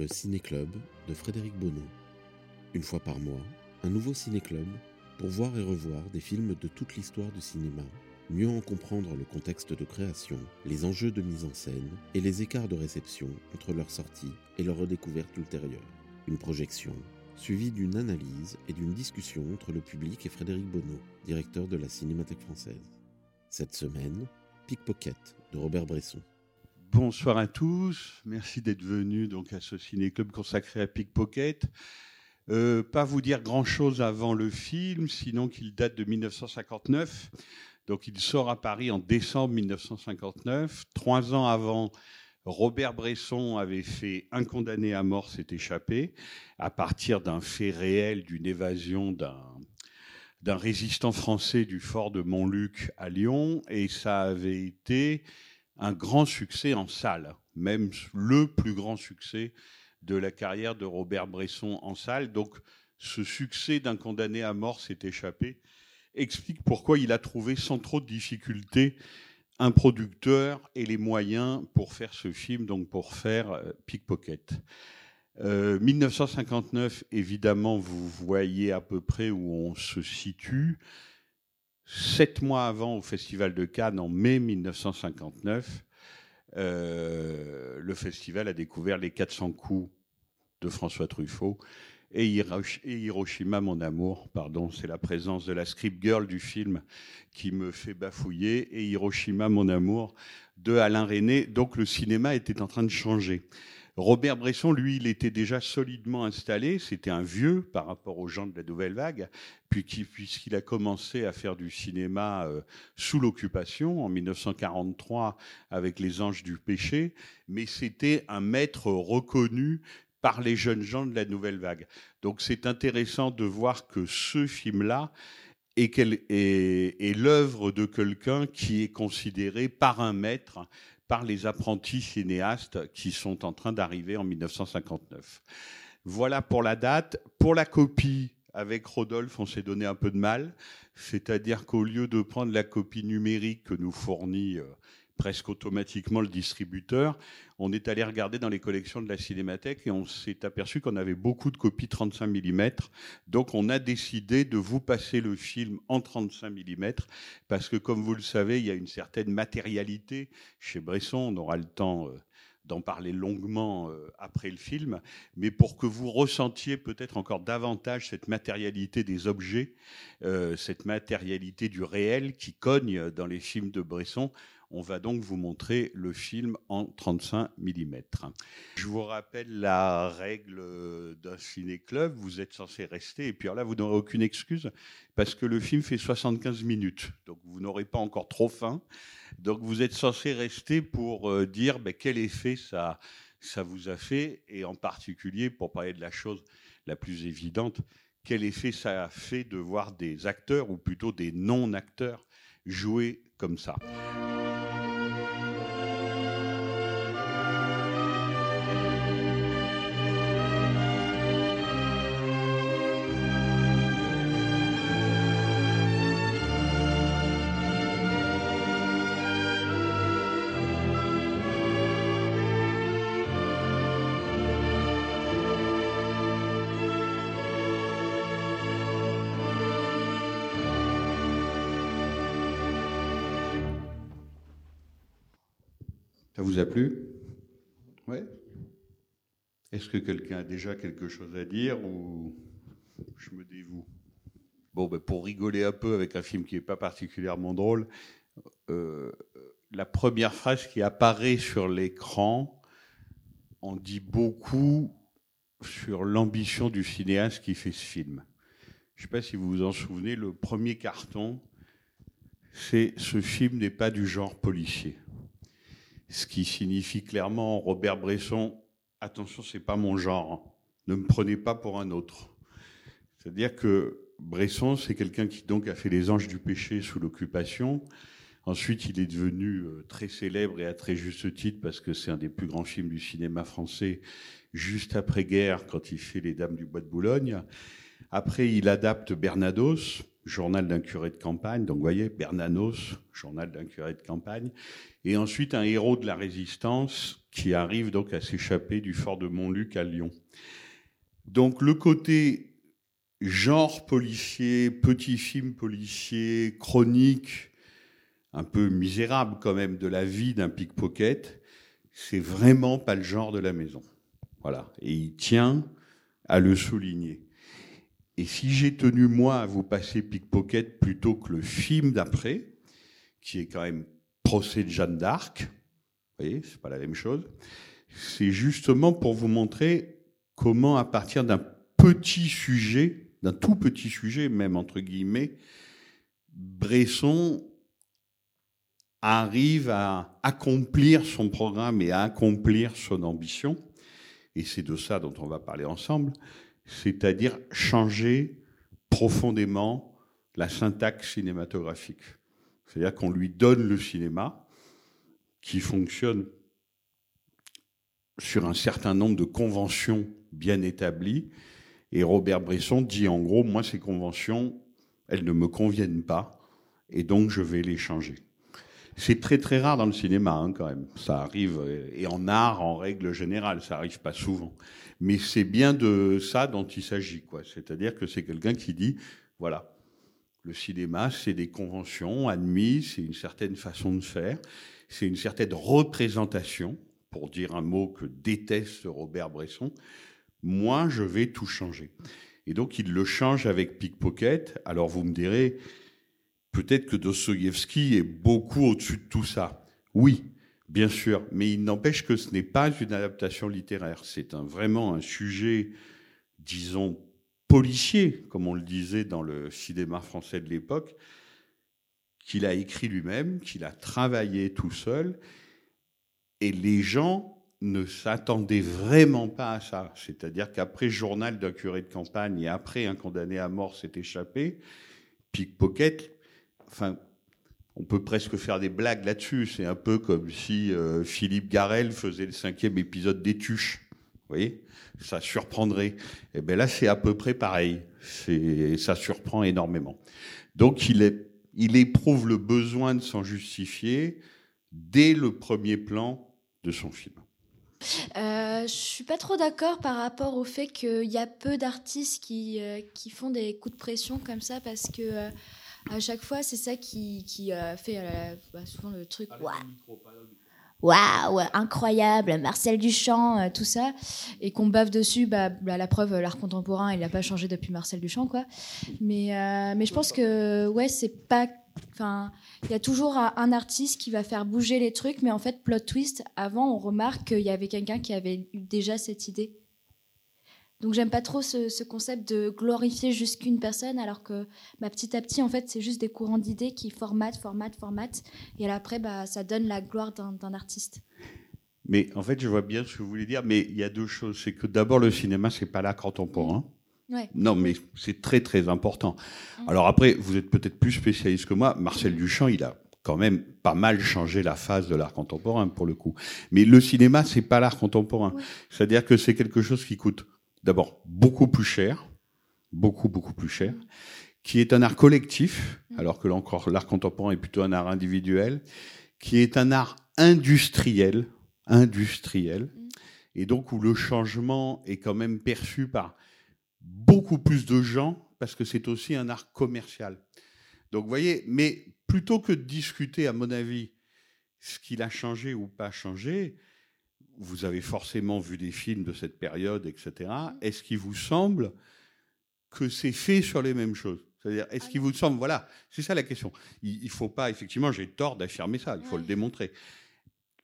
Le Ciné-Club de Frédéric Bonneau. Une fois par mois, un nouveau ciné-club pour voir et revoir des films de toute l'histoire du cinéma, mieux en comprendre le contexte de création, les enjeux de mise en scène et les écarts de réception entre leur sortie et leur redécouverte ultérieure. Une projection suivie d'une analyse et d'une discussion entre le public et Frédéric Bonneau, directeur de la Cinémathèque française. Cette semaine, Pickpocket de Robert Bresson. Bonsoir à tous, merci d'être venus donc à ce ciné-club consacré à Pickpocket. Euh, pas vous dire grand-chose avant le film, sinon qu'il date de 1959. Donc il sort à Paris en décembre 1959. Trois ans avant, Robert Bresson avait fait Un condamné à mort s'est échappé, à partir d'un fait réel, d'une évasion d'un résistant français du fort de Montluc à Lyon, et ça avait été un grand succès en salle, même le plus grand succès de la carrière de Robert Bresson en salle. Donc ce succès d'un condamné à mort s'est échappé explique pourquoi il a trouvé sans trop de difficultés un producteur et les moyens pour faire ce film, donc pour faire euh, Pickpocket. Euh, 1959, évidemment, vous voyez à peu près où on se situe. Sept mois avant, au Festival de Cannes, en mai 1959, euh, le festival a découvert les 400 coups de François Truffaut et Hiroshima, mon amour, pardon, c'est la présence de la script girl du film qui me fait bafouiller, et Hiroshima, mon amour, de Alain René. Donc le cinéma était en train de changer. Robert Bresson, lui, il était déjà solidement installé. C'était un vieux par rapport aux gens de la nouvelle vague, puisqu'il a commencé à faire du cinéma euh, sous l'occupation en 1943 avec Les Anges du Péché. Mais c'était un maître reconnu par les jeunes gens de la nouvelle vague. Donc c'est intéressant de voir que ce film-là est, est l'œuvre de quelqu'un qui est considéré par un maître, par les apprentis cinéastes qui sont en train d'arriver en 1959. Voilà pour la date. Pour la copie, avec Rodolphe, on s'est donné un peu de mal. C'est-à-dire qu'au lieu de prendre la copie numérique que nous fournit euh, presque automatiquement le distributeur. On est allé regarder dans les collections de la Cinémathèque et on s'est aperçu qu'on avait beaucoup de copies 35 mm. Donc on a décidé de vous passer le film en 35 mm parce que comme vous le savez, il y a une certaine matérialité chez Bresson. On aura le temps euh, d'en parler longuement euh, après le film, mais pour que vous ressentiez peut-être encore davantage cette matérialité des objets, euh, cette matérialité du réel qui cogne dans les films de Bresson, on va donc vous montrer le film en 35 mm. Je vous rappelle la règle d'un ciné-club. Vous êtes censé rester, et puis là, vous n'aurez aucune excuse, parce que le film fait 75 minutes. Donc, vous n'aurez pas encore trop faim. Donc, vous êtes censé rester pour euh, dire ben, quel effet ça, ça vous a fait, et en particulier, pour parler de la chose la plus évidente, quel effet ça a fait de voir des acteurs, ou plutôt des non-acteurs, jouer comme ça. A plu? Ouais Est-ce que quelqu'un a déjà quelque chose à dire ou je me dévoue? Bon, ben pour rigoler un peu avec un film qui n'est pas particulièrement drôle, euh, la première phrase qui apparaît sur l'écran en dit beaucoup sur l'ambition du cinéaste qui fait ce film. Je ne sais pas si vous vous en souvenez, le premier carton, c'est ce film n'est pas du genre policier. Ce qui signifie clairement Robert Bresson, attention, c'est pas mon genre, hein. ne me prenez pas pour un autre. C'est-à-dire que Bresson, c'est quelqu'un qui donc a fait Les Anges du péché sous l'occupation. Ensuite, il est devenu euh, très célèbre et à très juste titre parce que c'est un des plus grands films du cinéma français juste après-guerre quand il fait Les Dames du Bois de Boulogne. Après, il adapte Bernados, journal d'un curé de campagne. Donc, vous voyez, Bernanos, journal d'un curé de campagne. Et ensuite, un héros de la résistance qui arrive donc à s'échapper du fort de Montluc à Lyon. Donc, le côté genre policier, petit film policier, chronique, un peu misérable quand même de la vie d'un pickpocket, c'est vraiment pas le genre de la maison. Voilà. Et il tient à le souligner. Et si j'ai tenu, moi, à vous passer Pickpocket plutôt que le film d'après, qui est quand même Procès de Jeanne d'Arc, vous voyez, c'est pas la même chose, c'est justement pour vous montrer comment, à partir d'un petit sujet, d'un tout petit sujet, même entre guillemets, Bresson arrive à accomplir son programme et à accomplir son ambition. Et c'est de ça dont on va parler ensemble c'est-à-dire changer profondément la syntaxe cinématographique. C'est-à-dire qu'on lui donne le cinéma qui fonctionne sur un certain nombre de conventions bien établies. Et Robert Bresson dit en gros, moi ces conventions, elles ne me conviennent pas, et donc je vais les changer. C'est très très rare dans le cinéma hein, quand même. Ça arrive, et en art en règle générale, ça arrive pas souvent. Mais c'est bien de ça dont il s'agit, quoi. C'est-à-dire que c'est quelqu'un qui dit, voilà, le cinéma, c'est des conventions admises, c'est une certaine façon de faire, c'est une certaine représentation, pour dire un mot que déteste Robert Bresson. Moi, je vais tout changer. Et donc, il le change avec Pickpocket. Alors, vous me direz, peut-être que Dostoïevski est beaucoup au-dessus de tout ça. Oui, Bien sûr, mais il n'empêche que ce n'est pas une adaptation littéraire. C'est vraiment un sujet, disons, policier, comme on le disait dans le cinéma français de l'époque, qu'il a écrit lui-même, qu'il a travaillé tout seul. Et les gens ne s'attendaient vraiment pas à ça. C'est-à-dire qu'après Journal d'un curé de campagne et après Un condamné à mort s'est échappé, Pickpocket, enfin, on peut presque faire des blagues là-dessus. C'est un peu comme si euh, Philippe Garel faisait le cinquième épisode des Tuches. Vous voyez? Ça surprendrait. Et eh bien là, c'est à peu près pareil. Ça surprend énormément. Donc, il éprouve le besoin de s'en justifier dès le premier plan de son film. Euh, je suis pas trop d'accord par rapport au fait qu'il y a peu d'artistes qui, euh, qui font des coups de pression comme ça parce que euh, à chaque fois, c'est ça qui, qui euh, fait euh, bah, souvent le truc. Waouh, incroyable, Marcel Duchamp, euh, tout ça, et qu'on bave dessus. Bah, bah la preuve, l'art contemporain, il n'a pas changé depuis Marcel Duchamp, quoi. Mais, mais je pense que ouais, c'est pas. Enfin, il y a toujours un artiste qui va faire bouger les trucs, mais en fait, plot twist. Avant, on remarque qu'il y avait quelqu'un qui avait eu déjà cette idée. Donc j'aime pas trop ce, concept de glorifier juste qu'une personne, alors que bah, petit à petit, en fait, c'est juste des courants d'idées qui formatent, formatent, formatent, et après, bah, ça donne la gloire d'un artiste. Mais en fait, je vois bien ce que vous voulez dire, mais il y a deux choses. C'est que d'abord, le cinéma, c'est pas l'art contemporain. Ouais. Non, mais c'est très très important. Mm. Alors après, vous êtes peut-être plus spécialiste que moi. Marcel Duchamp, il a quand même pas mal changé la phase de l'art contemporain pour le coup. Mais le cinéma, c'est pas l'art contemporain. C'est-à-dire que c'est quelque chose qui coûte d'abord beaucoup plus cher, beaucoup, beaucoup plus cher, qui est un art collectif, mm. alors que encore l'art contemporain est plutôt un art individuel, qui est un art industriel, industriel, mm. et donc où le changement est quand même perçu par beaucoup plus de gens, parce que c'est aussi un art commercial. Donc vous voyez, mais plutôt que de discuter, à mon avis, ce qu'il a changé ou pas changé, vous avez forcément vu des films de cette période, etc. Est-ce qu'il vous semble que c'est fait sur les mêmes choses? C'est-à-dire, est-ce qu'il vous semble, voilà, c'est ça la question. Il ne faut pas, effectivement, j'ai tort d'affirmer ça, il faut le démontrer.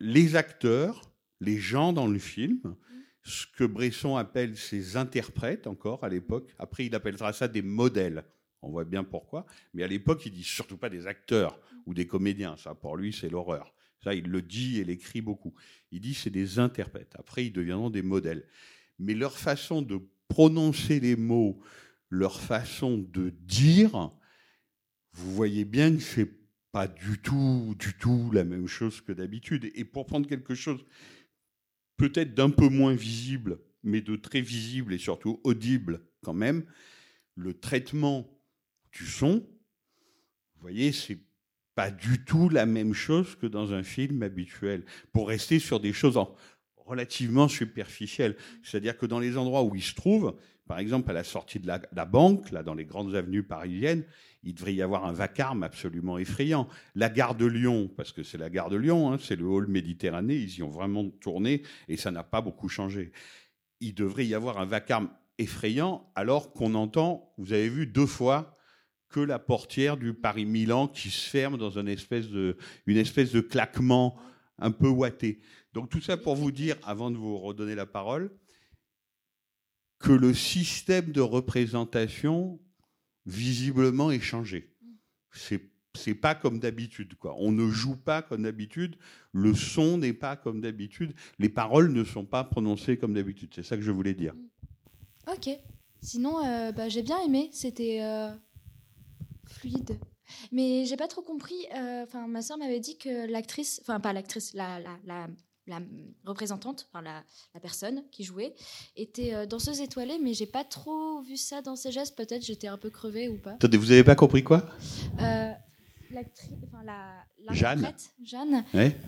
Les acteurs, les gens dans le film, ce que Bresson appelle ses interprètes encore à l'époque, après il appellera ça des modèles. On voit bien pourquoi. Mais à l'époque, il dit surtout pas des acteurs ou des comédiens. Ça, pour lui, c'est l'horreur. Ça, il le dit et l'écrit beaucoup. Il dit c'est des interprètes. Après, ils deviendront des modèles. Mais leur façon de prononcer les mots, leur façon de dire, vous voyez bien que c'est pas du tout, du tout la même chose que d'habitude. Et pour prendre quelque chose peut-être d'un peu moins visible, mais de très visible et surtout audible quand même, le traitement du son, vous voyez, c'est pas du tout la même chose que dans un film habituel. Pour rester sur des choses relativement superficielles. C'est-à-dire que dans les endroits où il se trouve, par exemple à la sortie de la, banque, là dans les grandes avenues parisiennes, il devrait y avoir un vacarme absolument effrayant. La gare de Lyon, parce que c'est la gare de Lyon, hein, c'est le hall Méditerranée, ils y ont vraiment tourné et ça n'a pas beaucoup changé. Il devrait y avoir un vacarme effrayant alors qu'on entend, vous avez vu deux fois, que la portière du Paris-Milan qui se ferme dans une espèce de, claquement un peu ouaté. Donc tout ça pour vous dire, avant de vous redonner la parole, que le système de représentation visiblement est changé. C'est c'est pas comme d'habitude quoi. On ne joue pas comme d'habitude, le son n'est pas comme d'habitude, les paroles ne sont pas prononcées comme d'habitude. C'est ça que je voulais dire. Ok. Sinon, euh, bah, j'ai bien aimé. C'était euh, fluide. Mais j'ai pas trop compris. euh, Enfin, ma soeur m'avait dit que l'actrice, enfin pas l'actrice, la, la, la, la représentante, enfin la, personne qui jouait, était euh, danseuse étoilée, mais j'ai pas trop vu ça dans ses gestes. Peut-être j'étais un peu crevée ou pas. Attendez, vous avez pas compris quoi? Euh, l'actrice, enfin la, Jeanne. Jeanne,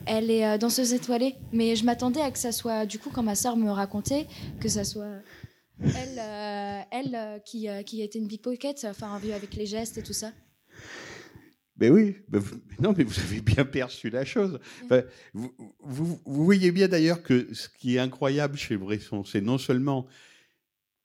elle est danseuse étoilée, mais je m'attendais à que ça soit, du coup, quand ma sœur me racontait, que ça soit elle, euh, elle euh, qui, euh, qui était une pickpocket, enfin, vu avec les gestes et tout ça. Ben oui, ben vous- non, mais vous avez bien perçu la chose. Enfin, vous, vous- vous voyez bien d'ailleurs que ce qui est incroyable chez Bresson, c'est non seulement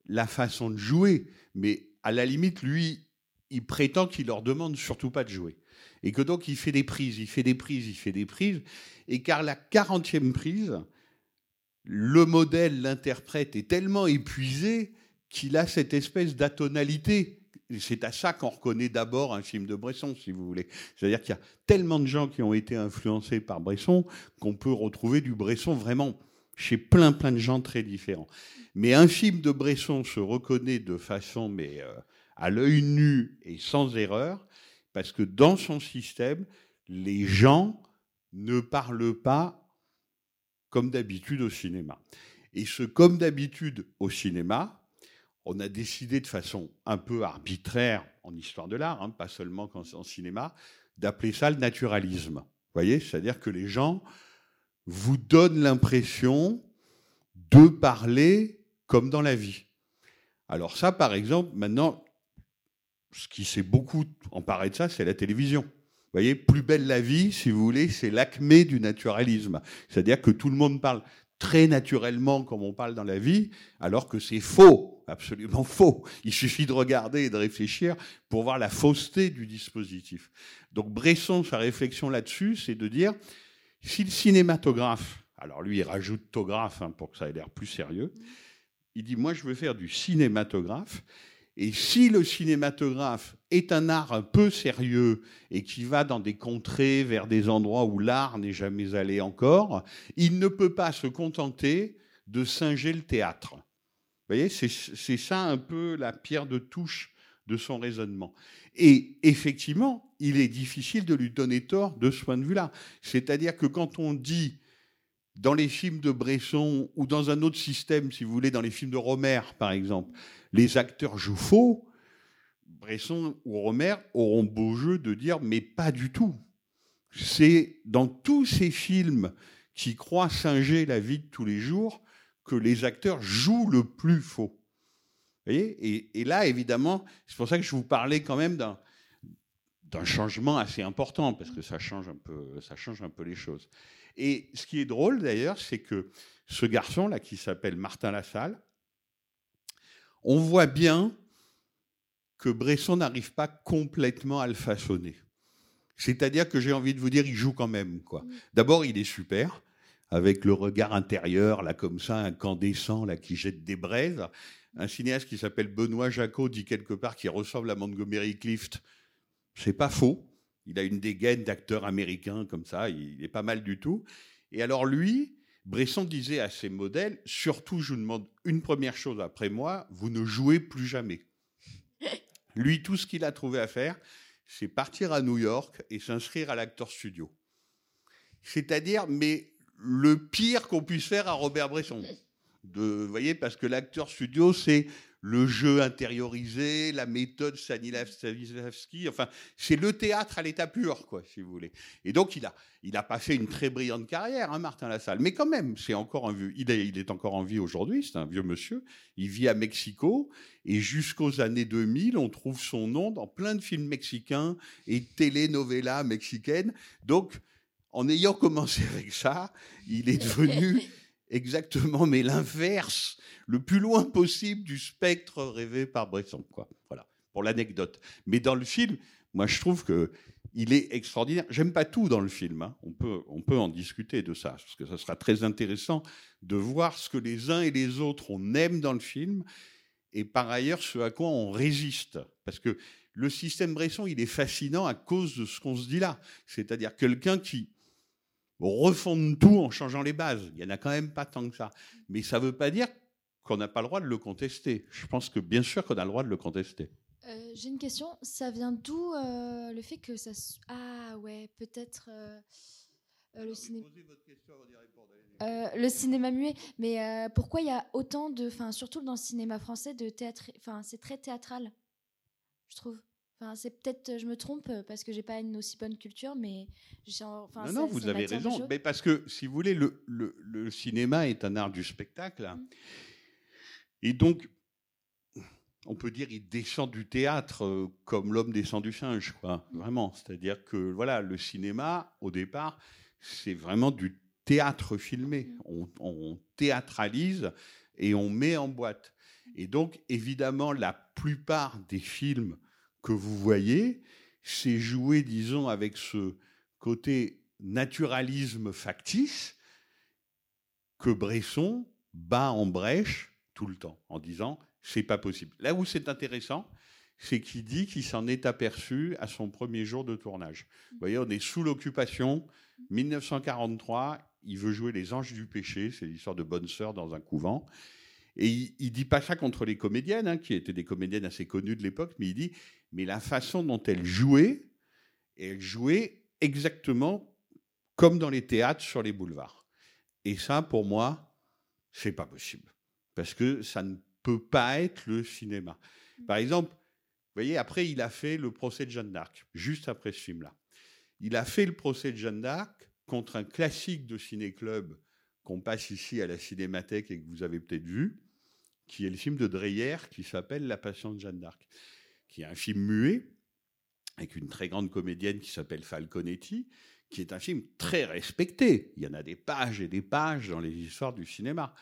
la façon de jouer, mais à la limite, lui, il prétend qu'il leur demande surtout pas de jouer. Et que donc il fait des prises, il fait des prises, il fait des prises. Et car la 40e prise, le modèle, l'interprète est tellement épuisé qu'il a cette espèce d'atonalité. C'est à ça qu'on reconnaît d'abord un film de Bresson, si vous voulez. C'est-à-dire qu'il y a tellement de gens qui ont été influencés par Bresson qu'on peut retrouver du Bresson vraiment chez plein plein de gens très différents. Mais un film de Bresson se reconnaît de façon mais euh, à l'œil nu et sans erreur parce que dans son système, les gens ne parlent pas comme d'habitude au cinéma. Et ce comme d'habitude au cinéma, on a décidé de façon un peu arbitraire en histoire de l'art, hein, pas seulement en cinéma, d'appeler ça le naturalisme. Vous voyez, c'est-à-dire que les gens vous donnent l'impression de parler comme dans la vie. Alors ça, par exemple, maintenant, ce qui s'est beaucoup emparé de ça, c'est la télévision. Vous voyez, plus belle la vie, si vous voulez, c'est l'acmé du naturalisme. C'est-à-dire que tout le monde parle très naturellement comme on parle dans la vie, alors que c'est faux, absolument faux. Il suffit de regarder et de réfléchir pour voir la fausseté du dispositif. Donc Bresson, sa réflexion là-dessus, c'est de dire, si le cinématographe, alors lui il rajoute tographe hein, pour que ça ait l'air plus sérieux, il dit, moi je veux faire du cinématographe, et si le cinématographe est un art un peu sérieux et qui va dans des contrées, vers des endroits où l'art n'est jamais allé encore, il ne peut pas se contenter de singer le théâtre. Vous voyez, c'est ça un peu la pierre de touche de son raisonnement. Et effectivement, il est difficile de lui donner tort de ce point de vue-là. C'est-à-dire que quand on dit dans les films de Bresson ou dans un autre système, si vous voulez, dans les films de Romer, par exemple, les acteurs jouent faux, Bresson ou Romer auront beau jeu de dire mais pas du tout. C'est dans tous ces films qui croient singer la vie de tous les jours que les acteurs jouent le plus faux. Voyez? Et, là, évidemment, c'est pour ça que je vous parlais quand même d'un changement assez important parce que ça change un peu, ça change un peu les choses. Et ce qui est drôle d'ailleurs, c'est que ce garçon là qui s'appelle Martin Lassalle, on voit bien que Bresson n'arrive pas complètement à le façonner. C'est-à-dire que j'ai envie de vous dire, il joue quand même. quoi. D'abord, il est super, avec le regard intérieur, là, comme ça, incandescent, là, qui jette des braises. Un cinéaste qui s'appelle Benoît Jacot dit quelque part qu'il ressemble à Montgomery Clift. C'est pas faux. Il a une dégaine d'acteur américain comme ça, il est pas mal du tout. Et alors lui, Bresson disait à ses modèles, surtout je vous demande une première chose après moi, vous ne jouez plus jamais. Lui, tout ce qu'il a trouvé à faire, c'est partir à New York et s'inscrire à l'acteur studio. C'est-à-dire, mais le pire qu'on puisse faire à Robert Bresson. De, vous voyez, parce que l'acteur studio, c'est le jeu intériorisé, la méthode Stanislavski, enfin, c'est le théâtre à l'état pur, quoi, si vous voulez. Et donc, il a, il a pas fait une très brillante carrière, hein, Martin Lassalle. Mais quand même, c'est encore un vieux, il est, il est encore en vie aujourd'hui, c'est un vieux monsieur. Il vit à Mexico, et jusqu'aux années 2000, on trouve son nom dans plein de films mexicains et telenovelas mexicaines. Donc, en ayant commencé avec ça, il est devenu exactement, mais l'inverse, le plus loin possible du spectre rêvé par Bresson. Voilà, pour l'anecdote. Mais dans le film, moi, je trouve que il est extraordinaire. J'aime pas tout dans le film. hein. On, peut, on peut en discuter de ça, parce que ça sera très intéressant de voir ce que les uns et les autres on aime dans le film, et par ailleurs ce à quoi on résiste. Parce que le système Bresson, il est fascinant à cause de ce qu'on se dit là. C'est-à-dire quelqu'un qui refonde tout en changeant les bases. Il n'y en a quand même pas tant que ça. Mais ça ne veut pas dire qu'on n'a pas le droit de le contester. Je pense que bien sûr qu'on a le droit de le contester. Euh, J'ai une question. Ça vient d'où euh, le fait que ça. Ah ouais, peut-être euh, le cinéma. Le cinéma muet, mais pourquoi il y a autant de, enfin surtout dans le cinéma français, de théâtre, enfin c'est très théâtral, je trouve. Enfin c'est peut-être, je me trompe euh, parce que j'ai pas une aussi bonne culture, mais enfin, non, ça- non, vous avez raison. Mais parce que, si vous voulez, le, le- le cinéma est un art du spectacle. Mm. Et donc, on peut dire il descend du théâtre euh, comme l'homme descend du singe, quoi. Vraiment. C'est-à-dire que, voilà, le cinéma, au départ, c'est vraiment du théâtre filmé. Mm. On, on théâtralise et on met en boîte. Et donc, évidemment, la plupart des films que vous voyez, c'est joué, disons, avec ce côté naturalisme factice que Bresson bat en brèche tout le temps en disant c'est pas possible. Là où c'est intéressant, c'est qu'il dit qu'il s'en est aperçu à son premier jour de tournage. Vous voyez, on est sous l'occupation, 1943, il veut jouer les anges du péché, c'est l'histoire de bonne sœur dans un couvent. Et il, il dit pas ça contre les comédiennes, hein, qui étaient des comédiennes assez connues de l'époque, mais il dit, mais la façon dont elles jouaient, elles jouaient exactement comme dans les théâtres sur les boulevards. Et ça, pour moi, c'est pas possible. Parce que ça ne peut pas être le cinéma. Par exemple, vous voyez, après, il a fait le procès de Jeanne d'Arc, juste après ce film-là. Il a fait le procès de Jeanne d'Arc contre un classique de ciné-club qu'on passe ici à la Cinémathèque et que vous avez peut-être vu, qui est le film de Dreyer qui s'appelle La Passion de Jeanne d'Arc, qui est un film muet avec une très grande comédienne qui s'appelle Falconetti, qui est un film très respecté. Il y en a des pages et des pages dans les histoires du cinéma.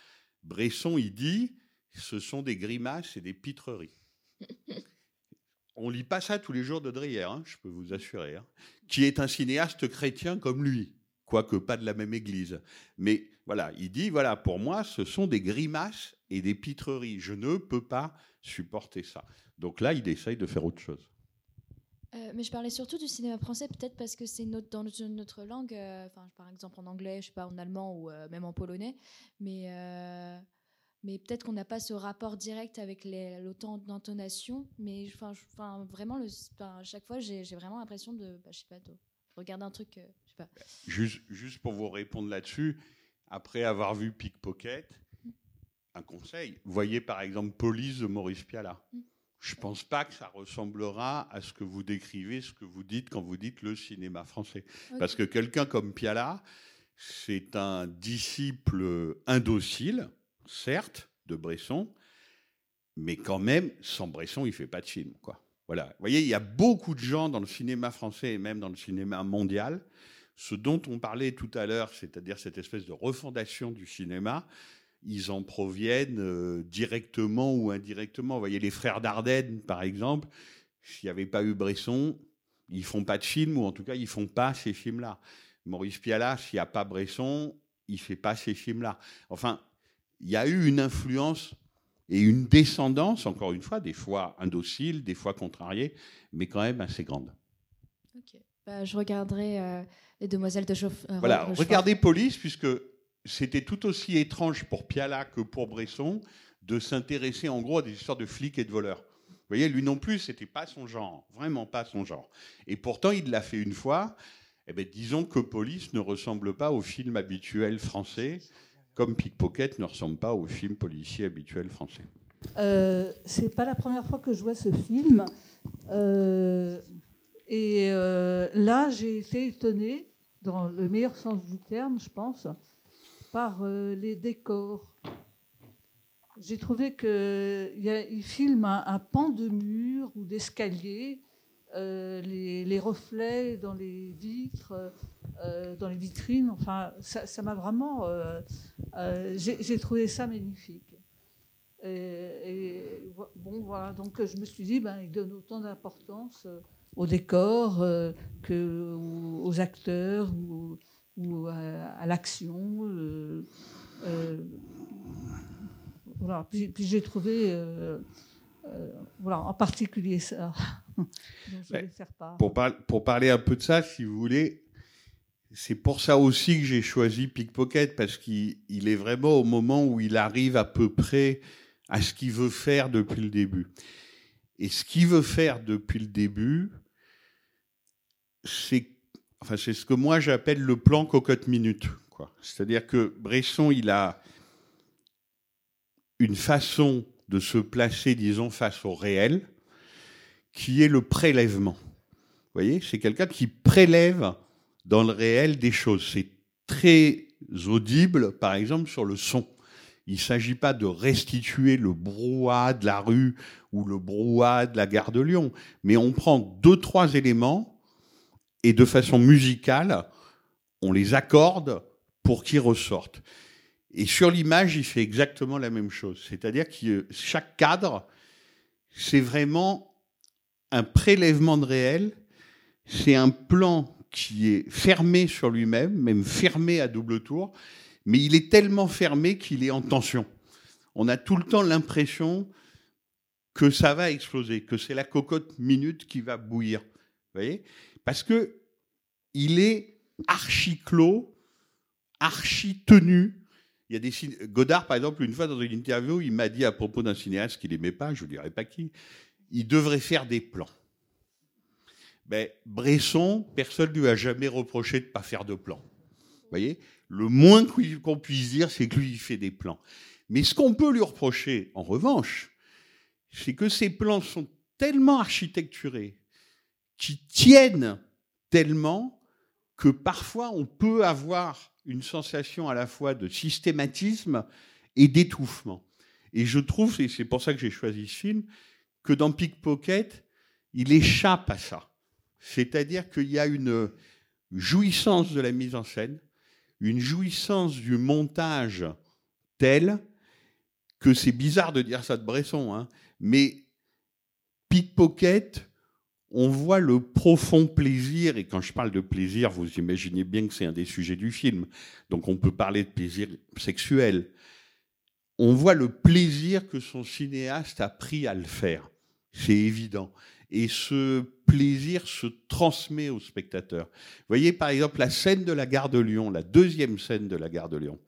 Bresson, il dit, ce sont des grimaces et des pitreries. On lit pas ça tous les jours de Dreyer, hein, je peux vous assurer, hein, qui est un cinéaste chrétien comme lui, quoique pas de la même église. Mais voilà, il dit, voilà, pour moi, ce sont des grimaces et des pitreries. Je ne peux pas supporter ça. Donc là, il essaye de faire autre chose. Euh, mais je parlais surtout du cinéma français, peut-être parce que c'est notre, dans notre, langue, euh, enfin, par exemple en anglais, je sais pas, en allemand ou euh, même en polonais, mais, euh, mais peut-être qu'on n'a pas ce rapport direct avec l'autant d'intonation, mais enfin, enfin, vraiment, le, enfin, à chaque fois, j'ai vraiment l'impression de, bah, je sais pas, de regarder un truc, je sais pas. Juste, juste pour vous répondre là-dessus, après avoir vu Pickpocket, un conseil, voyez par exemple Police de Maurice Pialat. Mm. Je pense pas que ça ressemblera à ce que vous décrivez, ce que vous dites quand vous dites le cinéma français. Parce que quelqu'un comme Pialat, c'est un disciple indocile, certes, de Bresson, mais quand même, sans Bresson, il fait pas de film, quoi. Voilà. Vous voyez, il y a beaucoup de gens dans le cinéma français et même dans le cinéma mondial, ce dont on parlait tout à l'heure, c'est-à-dire cette espèce de refondation du cinéma, ils en proviennent euh, directement ou indirectement. Vous voyez, les frères Dardenne, par exemple, s'il n'y avait pas eu Bresson, ils font pas de film, ou en tout cas, ils font pas ces films-là. Maurice Pialat, s'il n'y a pas Bresson, il fait pas ces films-là. Enfin, il y a eu une influence et une descendance, encore une fois, des fois indocile, des fois contrariée, mais quand même assez grande. Ok. Bah, je regarderai euh, les Demoiselles de Chauffe. euh, Voilà, regardez Police, puisque c'était tout aussi étrange pour Piala que pour Bresson de s'intéresser en gros à des histoires de flics et de voleurs. Vous voyez, lui non plus, c'était pas son genre, vraiment pas son genre. Et pourtant, il l'a fait une fois. Eh ben, disons que Police ne ressemble pas au film habituel français, comme Pickpocket ne ressemble pas au film policier habituel français. Euh, c'est pas la première fois que je vois ce film. Euh, et euh, là, j'ai été étonnée, dans le meilleur sens du terme, je pense, par euh, les décors. J'ai trouvé qu'il filme un, un pan de mur ou d'escalier, euh, les, reflets dans les vitres, euh, dans les vitrines. Enfin, ça m'a vraiment. j'ai trouvé ça magnifique. Et, bon, voilà, donc je me suis dit, ben, il donne autant d'importance au décor que aux, aux acteurs ou à, à l'action. euh, euh, voilà. Puis, puis j'ai trouvé, euh, voilà, en particulier ça. je Ouais. vais faire part. Pour, par- pour parler un peu de ça, si vous voulez, c'est pour ça aussi que j'ai choisi Pickpocket, parce qu'il il est vraiment au moment où il arrive à peu près à ce qu'il veut faire depuis le début. Et ce qu'il veut faire depuis le début, c'est enfin, c'est ce que moi j'appelle le plan cocotte minute. C'est-à-dire que Bresson, il a une façon de se placer, disons, face au réel, qui est le prélèvement. Vous voyez, c'est quelqu'un qui prélève dans le réel des choses. C'est très audible, par exemple, sur le son. Il ne s'agit pas de restituer le brouhaha de la rue ou le brouhaha de la gare de Lyon, mais on prend deux, trois éléments et de façon musicale, on les accorde pour qu'ils ressortent. Et sur l'image, il fait exactement la même chose. C'est-à-dire que chaque cadre, c'est vraiment un prélèvement de réel, c'est un plan qui est fermé sur lui-même, même fermé à double tour, mais il est tellement fermé qu'il est en tension. On a tout le temps l'impression que ça va exploser, que c'est la cocotte minute qui va bouillir. Vous voyez? Parce que il est archi clos, archi tenu. Il y a des Godard, par exemple, une fois dans une interview, il m'a dit à propos d'un cinéaste qu'il aimait pas, je ne dirais pas qui, il devrait faire des plans. Ben, Bresson, personne ne lui a jamais reproché de ne pas faire de plans. Vous voyez? Le moins qu'on puisse dire, c'est que lui, il fait des plans. Mais ce qu'on peut lui reprocher, en revanche, c'est que ces plans sont tellement architecturés, qui tiennent tellement que parfois on peut avoir une sensation à la fois de systématisme et d'étouffement. Et je trouve, et c'est pour ça que j'ai choisi ce film, que dans Pickpocket, il échappe à ça. C'est-à-dire qu'il y a une jouissance de la mise en scène, une jouissance du montage telle que c'est bizarre de dire ça de Bresson, hein, mais Pickpocket, on voit le profond plaisir, et quand je parle de plaisir, vous imaginez bien que c'est un des sujets du film, donc on peut parler de plaisir sexuel. On voit le plaisir que son cinéaste a pris à le faire, c'est évident. Et ce plaisir se transmet au spectateur. Vous voyez par exemple la scène de la gare de Lyon, la deuxième scène de la gare de Lyon,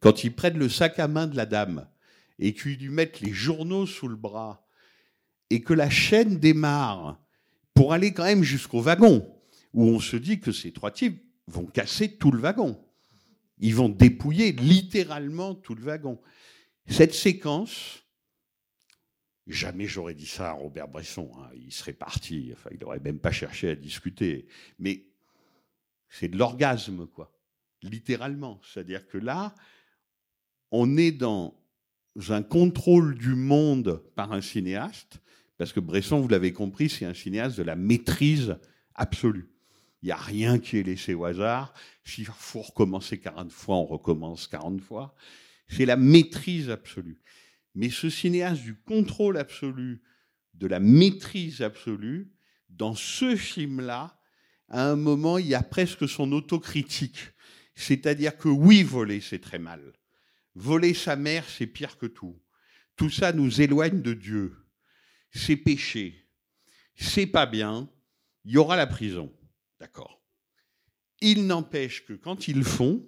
quand ils prennent le sac à main de la dame et qu'ils lui mettent les journaux sous le bras et que la chaîne démarre pour aller quand même jusqu'au wagon, où on se dit que ces trois types vont casser tout le wagon. Ils vont dépouiller littéralement tout le wagon. Cette séquence, jamais j'aurais dit ça à Robert Bresson, hein, il serait parti, il n'aurait même pas cherché à discuter, mais c'est de l'orgasme, quoi, littéralement. C'est-à-dire que là, on est dans un contrôle du monde par un cinéaste, parce que Bresson, vous l'avez compris, c'est un cinéaste de la maîtrise absolue. Il n'y a rien qui est laissé au hasard. S'il faut recommencer 40 fois, on recommence 40 fois. C'est la maîtrise absolue. Mais ce cinéaste du contrôle absolu, de la maîtrise absolue, dans ce film-là, à un moment, il y a presque son autocritique. C'est-à-dire que oui, voler, c'est très mal. Voler sa mère, c'est pire que tout. Tout ça nous éloigne de Dieu c'est péché, c'est pas bien, il y aura la prison. D'accord. Il n'empêche que quand ils font,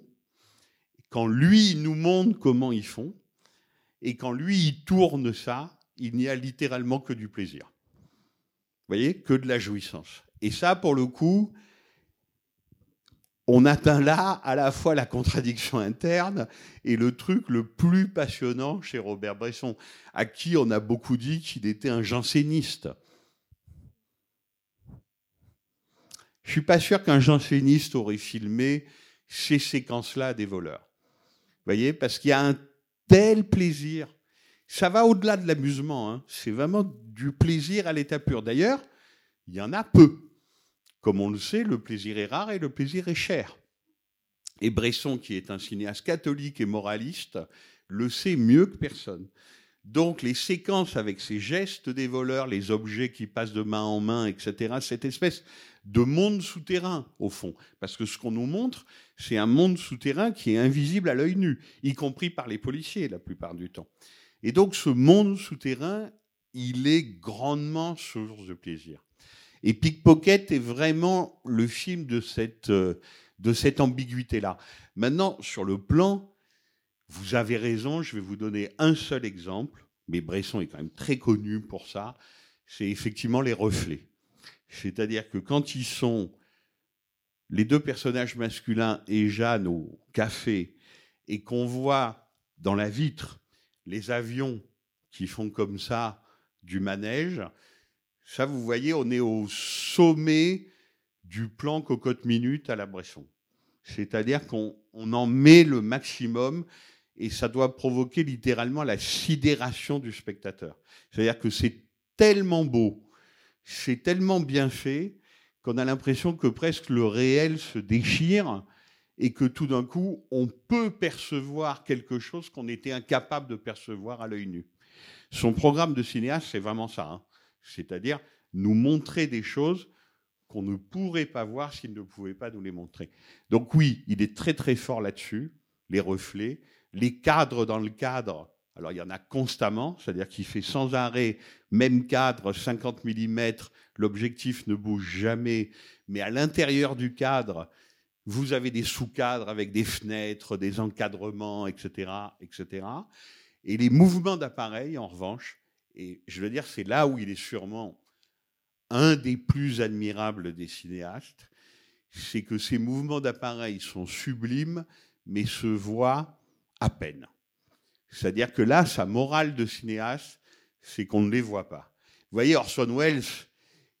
quand lui nous montre comment ils font, et quand lui il tourne ça, il n'y a littéralement que du plaisir. Vous voyez, que de la jouissance. Et ça, pour le coup, on atteint là à la fois la contradiction interne et le truc le plus passionnant chez Robert Bresson, à qui on a beaucoup dit qu'il était un janséniste. Je suis pas sûr qu'un janséniste aurait filmé ces séquences-là des voleurs. Vous voyez, parce qu'il y a un tel plaisir. Ça va au-delà de l'amusement. Hein. C'est vraiment du plaisir à l'état pur. D'ailleurs, il y en a peu. Comme on le sait, le plaisir est rare et le plaisir est cher. Et Bresson, qui est un cinéaste catholique et moraliste, le sait mieux que personne. Donc les séquences avec ces gestes des voleurs, les objets qui passent de main en main, etc., cette espèce de monde souterrain, au fond. Parce que ce qu'on nous montre, c'est un monde souterrain qui est invisible à l'œil nu, y compris par les policiers la plupart du temps. Et donc ce monde souterrain, il est grandement source de plaisir. Et Pickpocket est vraiment le film de cette, euh, de cette ambiguïté-là. Maintenant, sur le plan, vous avez raison, je vais vous donner un seul exemple, mais Bresson est quand même très connu pour ça, c'est effectivement les reflets. C'est-à-dire que quand ils sont les deux personnages masculins et Jeanne au café, et qu'on voit dans la vitre les avions qui font comme ça du manège, ça, vous voyez, on est au sommet du plan cocotte minute à la Bresson. C'est-à-dire qu'on en met le maximum et ça doit provoquer littéralement la sidération du spectateur. C'est-à-dire que c'est tellement beau, c'est tellement bien fait qu'on a l'impression que presque le réel se déchire et que tout d'un coup, on peut percevoir quelque chose qu'on était incapable de percevoir à l'œil nu. Son programme de cinéaste, c'est vraiment ça. Hein c'est-à-dire nous montrer des choses qu'on ne pourrait pas voir s'il ne pouvait pas nous les montrer. Donc oui, il est très très fort là-dessus, les reflets, les cadres dans le cadre. Alors il y en a constamment, c'est-à-dire qu'il fait sans arrêt, même cadre, 50 mm, l'objectif ne bouge jamais, mais à l'intérieur du cadre, vous avez des sous-cadres avec des fenêtres, des encadrements, etc., etc. Et les mouvements d'appareil, en revanche, et je veux dire, c'est là où il est sûrement un des plus admirables des cinéastes, c'est que ces mouvements d'appareil sont sublimes, mais se voient à peine. C'est-à-dire que là, sa morale de cinéaste, c'est qu'on ne les voit pas. Vous voyez, Orson Welles,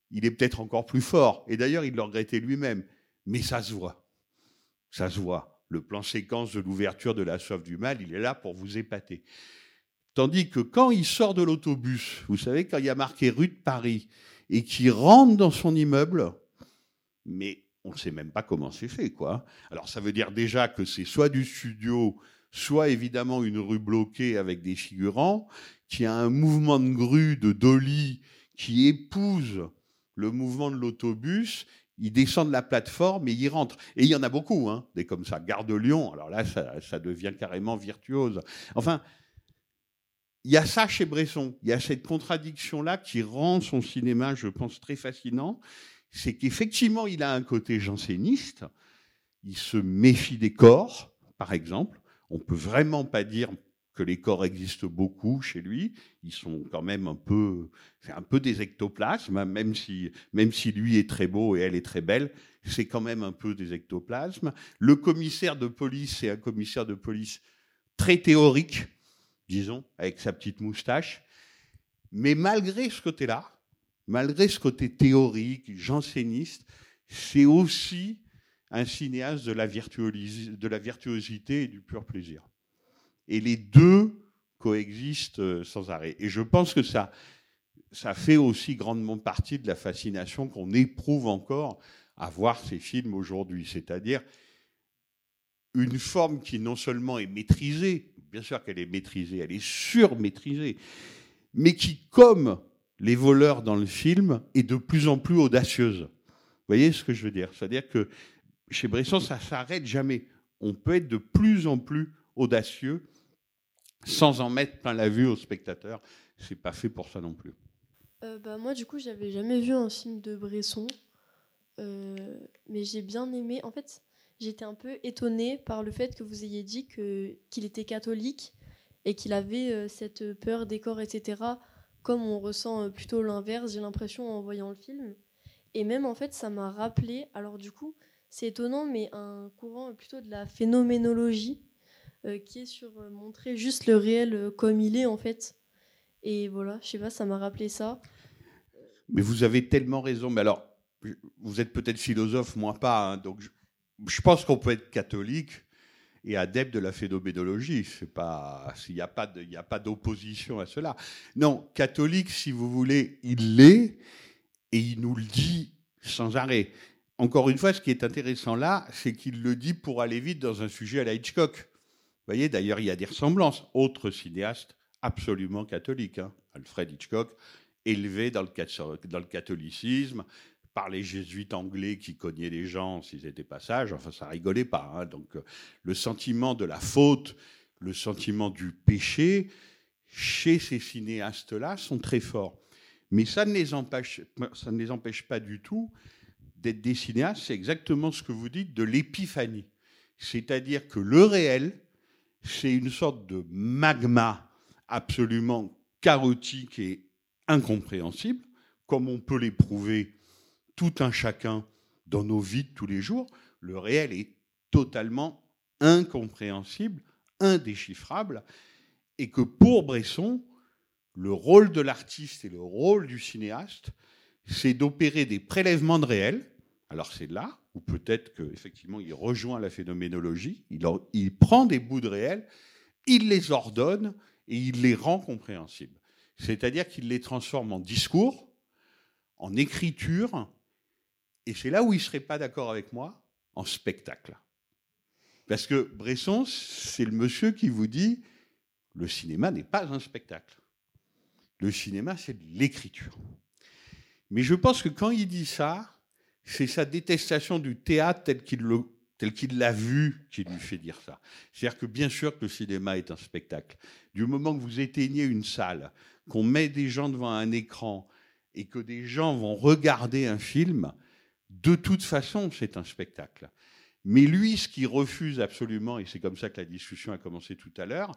il est peut-être encore plus fort, et d'ailleurs, il le regrettait lui-même, mais ça se voit. Ça se voit. Le plan séquence de l'ouverture de la soif du mal, il est là pour vous épater. Tandis que quand il sort de l'autobus, vous savez, quand il y a marqué rue de Paris, et qu'il rentre dans son immeuble, mais on ne sait même pas comment c'est fait, quoi. Alors ça veut dire déjà que c'est soit du studio, soit évidemment une rue bloquée avec des figurants, qui a un mouvement de grue, de dolly, qui épouse le mouvement de l'autobus, il descend de la plateforme et il rentre. Et il y en a beaucoup, hein, des comme ça. Gare de Lyon, alors là, ça, ça devient carrément virtuose. Enfin, il y a ça chez Bresson. Il y a cette contradiction-là qui rend son cinéma, je pense, très fascinant. C'est qu'effectivement, il a un côté janséniste. Il se méfie des corps, par exemple. On peut vraiment pas dire que les corps existent beaucoup chez lui. Ils sont quand même un peu, c'est un peu des ectoplasmes, même si, même si lui est très beau et elle est très belle, c'est quand même un peu des ectoplasmes. Le commissaire de police, c'est un commissaire de police très théorique disons, avec sa petite moustache. Mais malgré ce côté-là, malgré ce côté théorique, janséniste, c'est aussi un cinéaste de la, virtuosité et du pur plaisir. Et les deux coexistent euh, sans arrêt. Et je pense que ça, ça fait aussi grandement partie de la fascination qu'on éprouve encore à voir ces films aujourd'hui. C'est-à-dire une forme qui non seulement est maîtrisée, bien sûr qu'elle est maîtrisée, elle est surmaîtrisée, mais qui, comme les voleurs dans le film, est de plus en plus audacieuse. Vous voyez ce que je veux dire? C'est-à-dire que chez Bresson, ça s'arrête jamais. On peut être de plus en plus audacieux sans en mettre plein la vue au spectateur. C'est pas fait pour ça non plus. Euh, bah, moi, du coup, j'avais jamais vu un film de Bresson. euh, mais j'ai bien aimé. En fait, j'étais un peu étonnée par le fait que vous ayez dit que qu'il était catholique et qu'il avait euh, cette peur des corps, etc. Comme on ressent euh, plutôt l'inverse, j'ai l'impression en voyant le film. Et même en fait, ça m'a rappelé. Alors du coup, c'est étonnant, mais un courant plutôt de la phénoménologie euh, qui est sur euh, montrer juste le réel euh, comme il est en fait. Et voilà, je sais pas, ça m'a rappelé ça. Mais vous avez tellement raison. Mais alors, vous êtes peut-être philosophe, moi pas. hein, donc, je, je pense qu'on peut être catholique et adepte de la phénoménologie. Il n'y a pas, a pas d'opposition à cela. Non, catholique, si vous voulez, il l'est et il nous le dit sans arrêt. Encore une fois, ce qui est intéressant là, c'est qu'il le dit pour aller vite dans un sujet à la Hitchcock. Vous voyez, d'ailleurs, il y a des ressemblances. Autre cinéaste absolument catholique, hein, Alfred Hitchcock, élevé dans le catholicisme, par les jésuites anglais qui cognaient les gens s'ils étaient pas sages. Enfin, ça rigolait pas. hein. Donc, euh, le sentiment de la faute, le sentiment du péché, chez ces cinéastes-là, sont très forts. Mais ça ne les empêche, ça ne les empêche pas du tout d'être des cinéastes. C'est exactement ce que vous dites de l'épiphanie. C'est-à-dire que le réel, c'est une sorte de magma absolument chaotique et incompréhensible, comme on peut l'éprouver tout un chacun dans nos vies de tous les jours. Le réel est totalement incompréhensible, indéchiffrable, et que pour Bresson, le rôle de l'artiste et le rôle du cinéaste, c'est d'opérer des prélèvements de réel. Alors c'est là où peut-être qu'effectivement il rejoint la phénoménologie, il, en- il prend des bouts de réel, il les ordonne et il les rend compréhensibles. C'est-à-dire qu'il les transforme en discours, en écriture, et c'est là où il ne serait pas d'accord avec moi, en spectacle. Parce que Bresson, c'est le monsieur qui vous dit, le cinéma n'est pas un spectacle. Le cinéma, c'est de l'écriture. Mais je pense que quand il dit ça, c'est sa détestation du théâtre tel qu'il tel l'a vu qui lui fait dire ça. C'est-à-dire que bien sûr que le cinéma est un spectacle. Du moment que vous éteignez une salle, qu'on met des gens devant un écran et que des gens vont regarder un film, de toute façon, c'est un spectacle. Mais lui, ce qu'il refuse absolument, et c'est comme ça que la discussion a commencé tout à l'heure,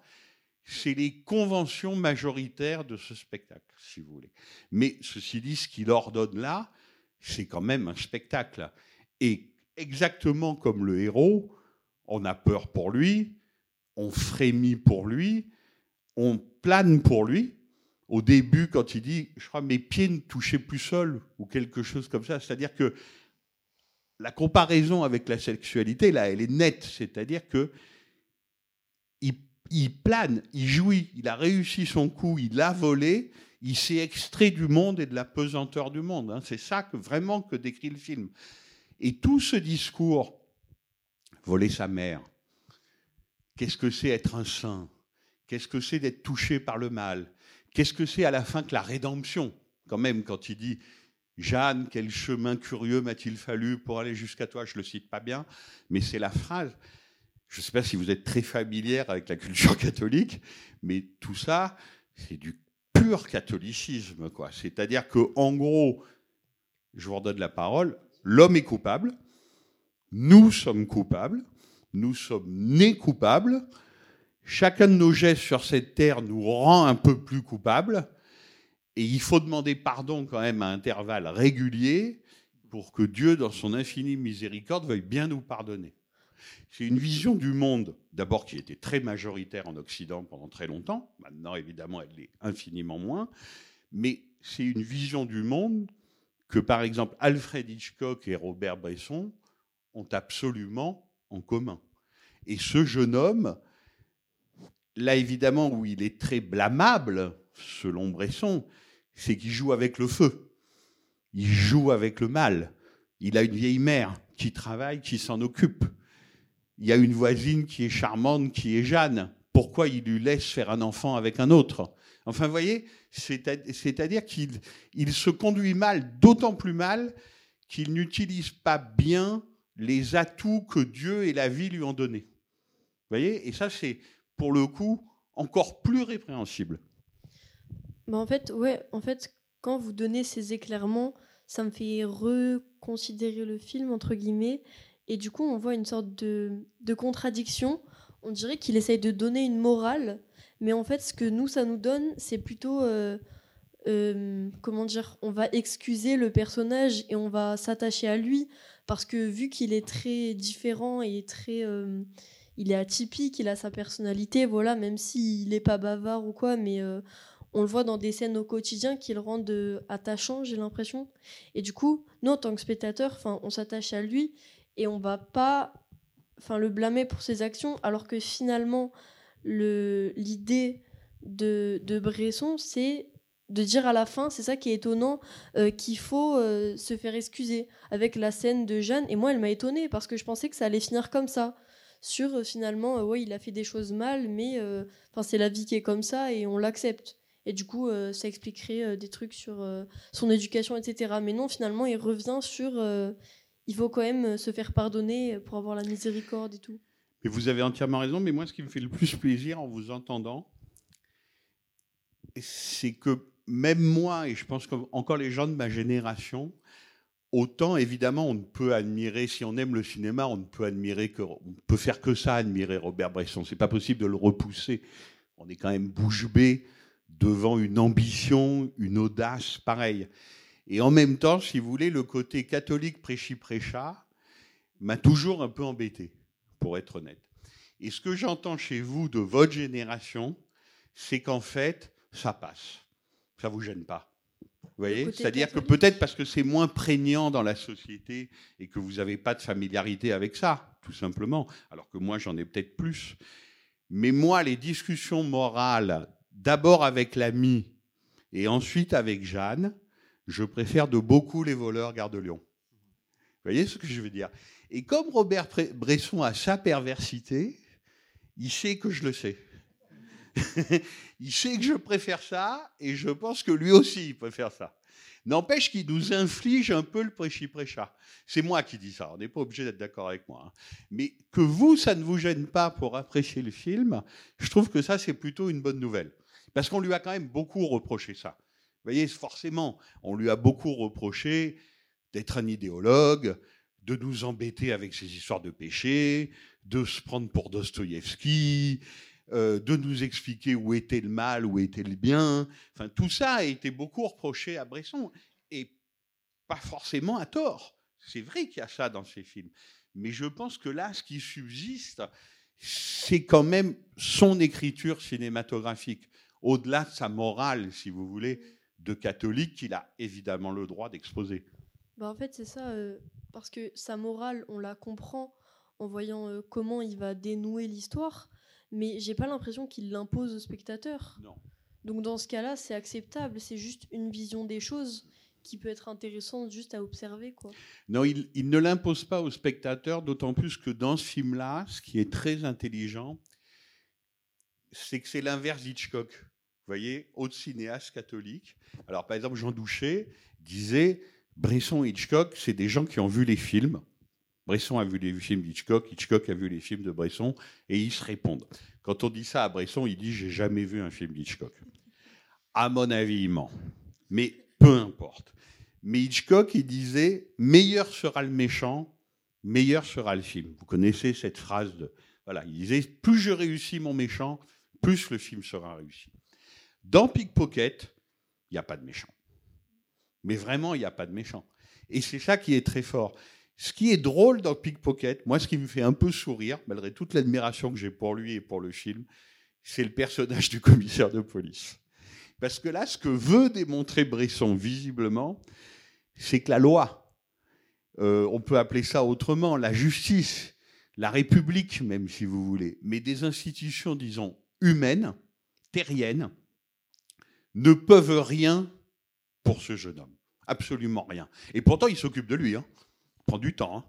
c'est les conventions majoritaires de ce spectacle, si vous voulez. Mais ceci dit, ce qu'il ordonne là, c'est quand même un spectacle. Et exactement comme le héros, on a peur pour lui, on frémit pour lui, on plane pour lui. Au début, quand il dit, je crois, mes pieds ne touchaient plus sol, ou quelque chose comme ça, c'est-à-dire que la comparaison avec la sexualité, là, elle est nette, c'est-à-dire que il, plane, il jouit, il a réussi son coup, il a volé, il s'est extrait du monde et de la pesanteur du monde. hein. C'est ça que vraiment que décrit le film. Et tout ce discours, voler sa mère, qu'est-ce que c'est être un saint? Qu'est-ce que c'est d'être touché par le mal? Qu'est-ce que c'est à la fin que la rédemption? Quand même, quand il dit Jeanne, quel chemin curieux m'a-t-il fallu pour aller jusqu'à toi? Je le cite pas bien, mais c'est la phrase. Je ne sais pas si vous êtes très familière avec la culture catholique, mais tout ça, c'est du pur catholicisme. C'est-à-dire que, en gros, je vous redonne la parole, l'homme est coupable, nous sommes coupables, nous sommes nés coupables, chacun de nos gestes sur cette terre nous rend un peu plus coupables, et il faut demander pardon quand même à intervalles réguliers pour que Dieu, dans son infinie miséricorde, veuille bien nous pardonner. C'est une vision du monde, d'abord qui était très majoritaire en Occident pendant très longtemps, maintenant évidemment elle l'est infiniment moins, mais c'est une vision du monde que par exemple Alfred Hitchcock et Robert Bresson ont absolument en commun. Et ce jeune homme, là évidemment où il est très blâmable, selon Bresson, c'est qu'il joue avec le feu, il joue avec le mal. Il a une vieille mère qui travaille, qui s'en occupe. Il y a une voisine qui est charmante, qui est Jeanne. Pourquoi il lui laisse faire un enfant avec un autre? Enfin, vous voyez, c'est- c'est-à-dire qu'il il se conduit mal, d'autant plus mal qu'il n'utilise pas bien les atouts que Dieu et la vie lui ont donnés. Vous voyez? Et ça, c'est pour le coup encore plus répréhensible. Bah, en fait, ouais, en fait, quand vous donnez ces éclairements, ça me fait considérer le film, entre guillemets. Et du coup, on voit une sorte de, de contradiction. On dirait qu'il essaye de donner une morale, mais en fait, ce que nous, ça nous donne, c'est plutôt. euh, euh, comment dire On va excuser le personnage et on va s'attacher à lui, parce que vu qu'il est très différent et très. euh, il est atypique, il a sa personnalité, voilà, même s'il n'est pas bavard ou quoi, mais on le voit dans des scènes au quotidien qui le rendent euh, attachant, j'ai l'impression. Et du coup, nous, en tant que spectateurs, 'fin, on s'attache à lui et on va pas le blâmer pour ses actions, alors que finalement, le- l'idée de, de Bresson, c'est de dire à la fin, c'est ça qui est étonnant, euh, qu'il faut euh, se faire excuser avec la scène de Jeanne. Et moi, elle m'a étonnée parce que je pensais que ça allait finir comme ça. Sur finalement, ouais, il a fait des choses mal, mais enfin, c'est la vie qui est comme ça et on l'accepte. Et du coup, euh, ça expliquerait euh, des trucs sur euh, son éducation, etc. Mais non, finalement, il revient sur il faut quand même se faire pardonner pour avoir la miséricorde et tout. Mais vous avez entièrement raison, mais moi, ce qui me fait le plus plaisir en vous entendant, c'est que même moi, et je pense que encore les gens de ma génération, autant évidemment on ne peut admirer, si on aime le cinéma, on ne peut admirer que, on peut faire que ça, admirer Robert Bresson. C'est pas possible de le repousser. On est quand même bouche bée devant une ambition, une audace pareille. Et en même temps, si vous voulez, le côté catholique prêchi-prêcha m'a toujours un peu embêté, pour être honnête. Et ce que j'entends chez vous de votre génération, c'est qu'en fait, ça passe. Ça vous gêne pas. Vous voyez? C'est-à-dire que peut-être parce que c'est moins prégnant dans la société et que vous n'avez pas de familiarité avec ça, tout simplement. Alors que moi, j'en ai peut-être plus. Mais moi, les discussions morales, d'abord avec l'ami et ensuite avec Jeanne, je préfère de beaucoup les voleurs Gare de. Vous voyez ce que je veux dire? Et comme Robert Bresson a sa perversité, il sait que je le sais. il sait que je préfère ça et je pense que lui aussi il préfère ça. N'empêche qu'il nous inflige un peu le prêchi-prêcha. C'est moi qui dis ça, on n'est pas obligé d'être d'accord avec moi. hein. Mais que vous, ça ne vous gêne pas pour apprécier le film, je trouve que ça, c'est plutôt une bonne nouvelle. Parce qu'on lui a quand même beaucoup reproché ça. Vous voyez, forcément, on lui a beaucoup reproché d'être un idéologue, de nous embêter avec ses histoires de péché, de se prendre pour Dostoïevski, euh, de nous expliquer où était le mal, où était le bien. Enfin, tout ça a été beaucoup reproché à Bresson, et pas forcément à tort. C'est vrai qu'il y a ça dans ces films. Mais je pense que là, ce qui subsiste, c'est quand même son écriture cinématographique, au-delà de sa morale, si vous voulez, de catholique qu'il a évidemment le droit d'exposer. Bah, en fait, c'est ça, euh, parce que sa morale, on la comprend en voyant euh, comment il va dénouer l'histoire, mais j'ai pas l'impression qu'il l'impose au spectateur. Non. Donc dans ce cas-là, c'est acceptable, c'est juste une vision des choses qui peut être intéressante juste à observer, quoi. Non, il, il ne l'impose pas au spectateur, d'autant plus que dans ce film-là, ce qui est très intelligent, c'est que c'est l'inverse d'Hitchcock. Vous voyez, autre cinéaste catholique. Alors, par exemple, Jean Douché disait Bresson et Hitchcock, c'est des gens qui ont vu les films. Bresson a vu les films d'Hitchcock, Hitchcock a vu les films de Bresson, et ils se répondent. Quand on dit ça à Bresson, il dit J'ai jamais vu un film d'Hitchcock. À mon avis, il ment. Mais peu importe. Mais Hitchcock, il disait meilleur sera le méchant, meilleur sera le film. Vous connaissez cette phrase de. Voilà, il disait plus je réussis mon méchant, plus le film sera réussi. Dans Pickpocket, il n'y a pas de méchant. Mais vraiment, il n'y a pas de méchant. Et c'est ça qui est très fort. Ce qui est drôle dans Pickpocket, moi, ce qui me fait un peu sourire, malgré toute l'admiration que j'ai pour lui et pour le film, c'est le personnage du commissaire de police. Parce que là, ce que veut démontrer Bresson, visiblement, c'est que la loi, euh, on peut appeler ça autrement, la justice, la République même, si vous voulez, mais des institutions, disons, humaines, terriennes, ne peuvent rien pour ce jeune homme. Absolument rien. Et pourtant, il s'occupe de lui. Hein. Il prend du temps. hein.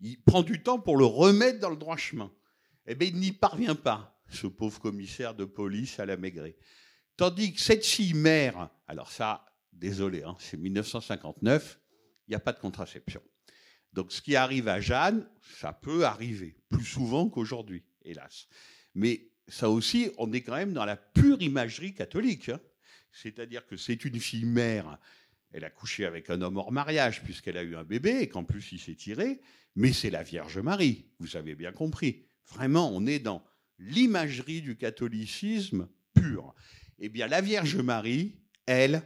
Il prend du temps pour le remettre dans le droit chemin. Eh bien, il n'y parvient pas, ce pauvre commissaire de police à la maigrée. Tandis que cette fille mère, alors ça, désolé, hein, c'est 1959, il n'y a pas de contraception. Donc ce qui arrive à Jeanne, ça peut arriver, plus souvent qu'aujourd'hui, hélas. Mais ça aussi, on est quand même dans la pure imagerie catholique. hein. C'est-à-dire que c'est une fille mère, Elle a couché avec un homme hors mariage puisqu'elle a eu un bébé et qu'en plus il s'est tiré, mais c'est la Vierge Marie, vous avez bien compris. Vraiment, on est dans l'imagerie du catholicisme pur. Eh bien, la Vierge Marie, elle,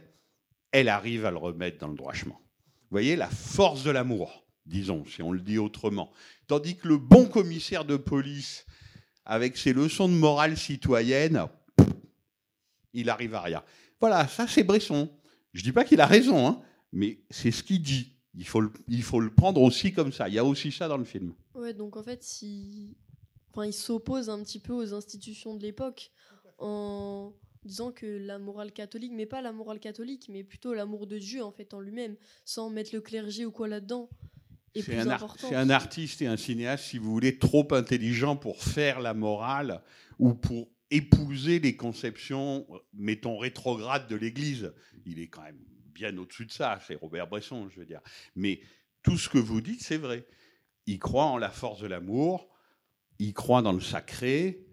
elle arrive à le remettre dans le droit chemin. Vous voyez, la force de l'amour, disons, si on le dit autrement. Tandis que le bon commissaire de police, avec ses leçons de morale citoyenne, il arrive à rien. Voilà, ça c'est Bresson. Je ne dis pas qu'il a raison, hein, mais c'est ce qu'il dit. Il faut, le, il faut le prendre aussi comme ça. Il y a aussi ça dans le film. Ouais, donc en fait, enfin, il s'oppose un petit peu aux institutions de l'époque en disant que la morale catholique, mais pas la morale catholique, mais plutôt l'amour de Dieu en fait en lui-même, sans mettre le clergé ou quoi là-dedans. Est C'est un, ar- artiste et un cinéaste, si vous voulez, trop intelligent pour faire la morale ou pour épouser les conceptions, mettons, rétrogrades de l'Église. Il est quand même bien au-dessus de ça, c'est Robert Bresson, je veux dire. Mais tout ce que vous dites, c'est vrai. Il croit en la force de l'amour, il croit dans le sacré,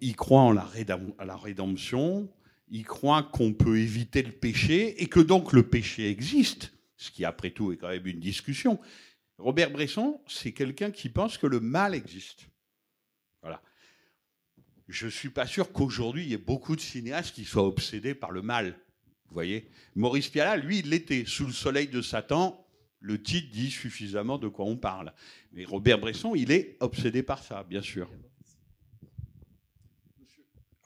il croit en la, rédam- à la rédemption, il croit qu'on peut éviter le péché et que donc le péché existe, ce qui après tout est quand même une discussion. Robert Bresson, c'est quelqu'un qui pense que le mal existe. Voilà. Je ne suis pas sûr qu'aujourd'hui, il y ait beaucoup de cinéastes qui soient obsédés par le mal. Vous voyez Maurice Pialat, lui, il l'était. Sous le soleil de Satan, le titre dit suffisamment de quoi on parle. Mais Robert Bresson, il est obsédé par ça, bien sûr.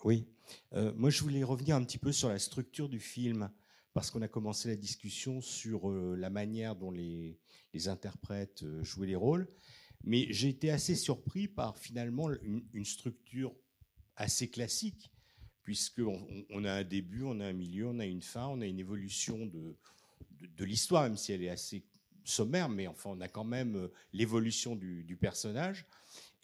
Oui. Euh, moi, je voulais revenir un petit peu sur la structure du film, parce qu'on a commencé la discussion sur euh, la manière dont les, les interprètes euh, jouaient les rôles. Mais j'ai été assez surpris par finalement une, structure assez classique, puisqu'on on, on a un début, on a un milieu, on a une fin, on a une évolution de, de, de l'histoire, même si elle est assez sommaire, mais enfin, on a quand même euh, l'évolution du, du personnage.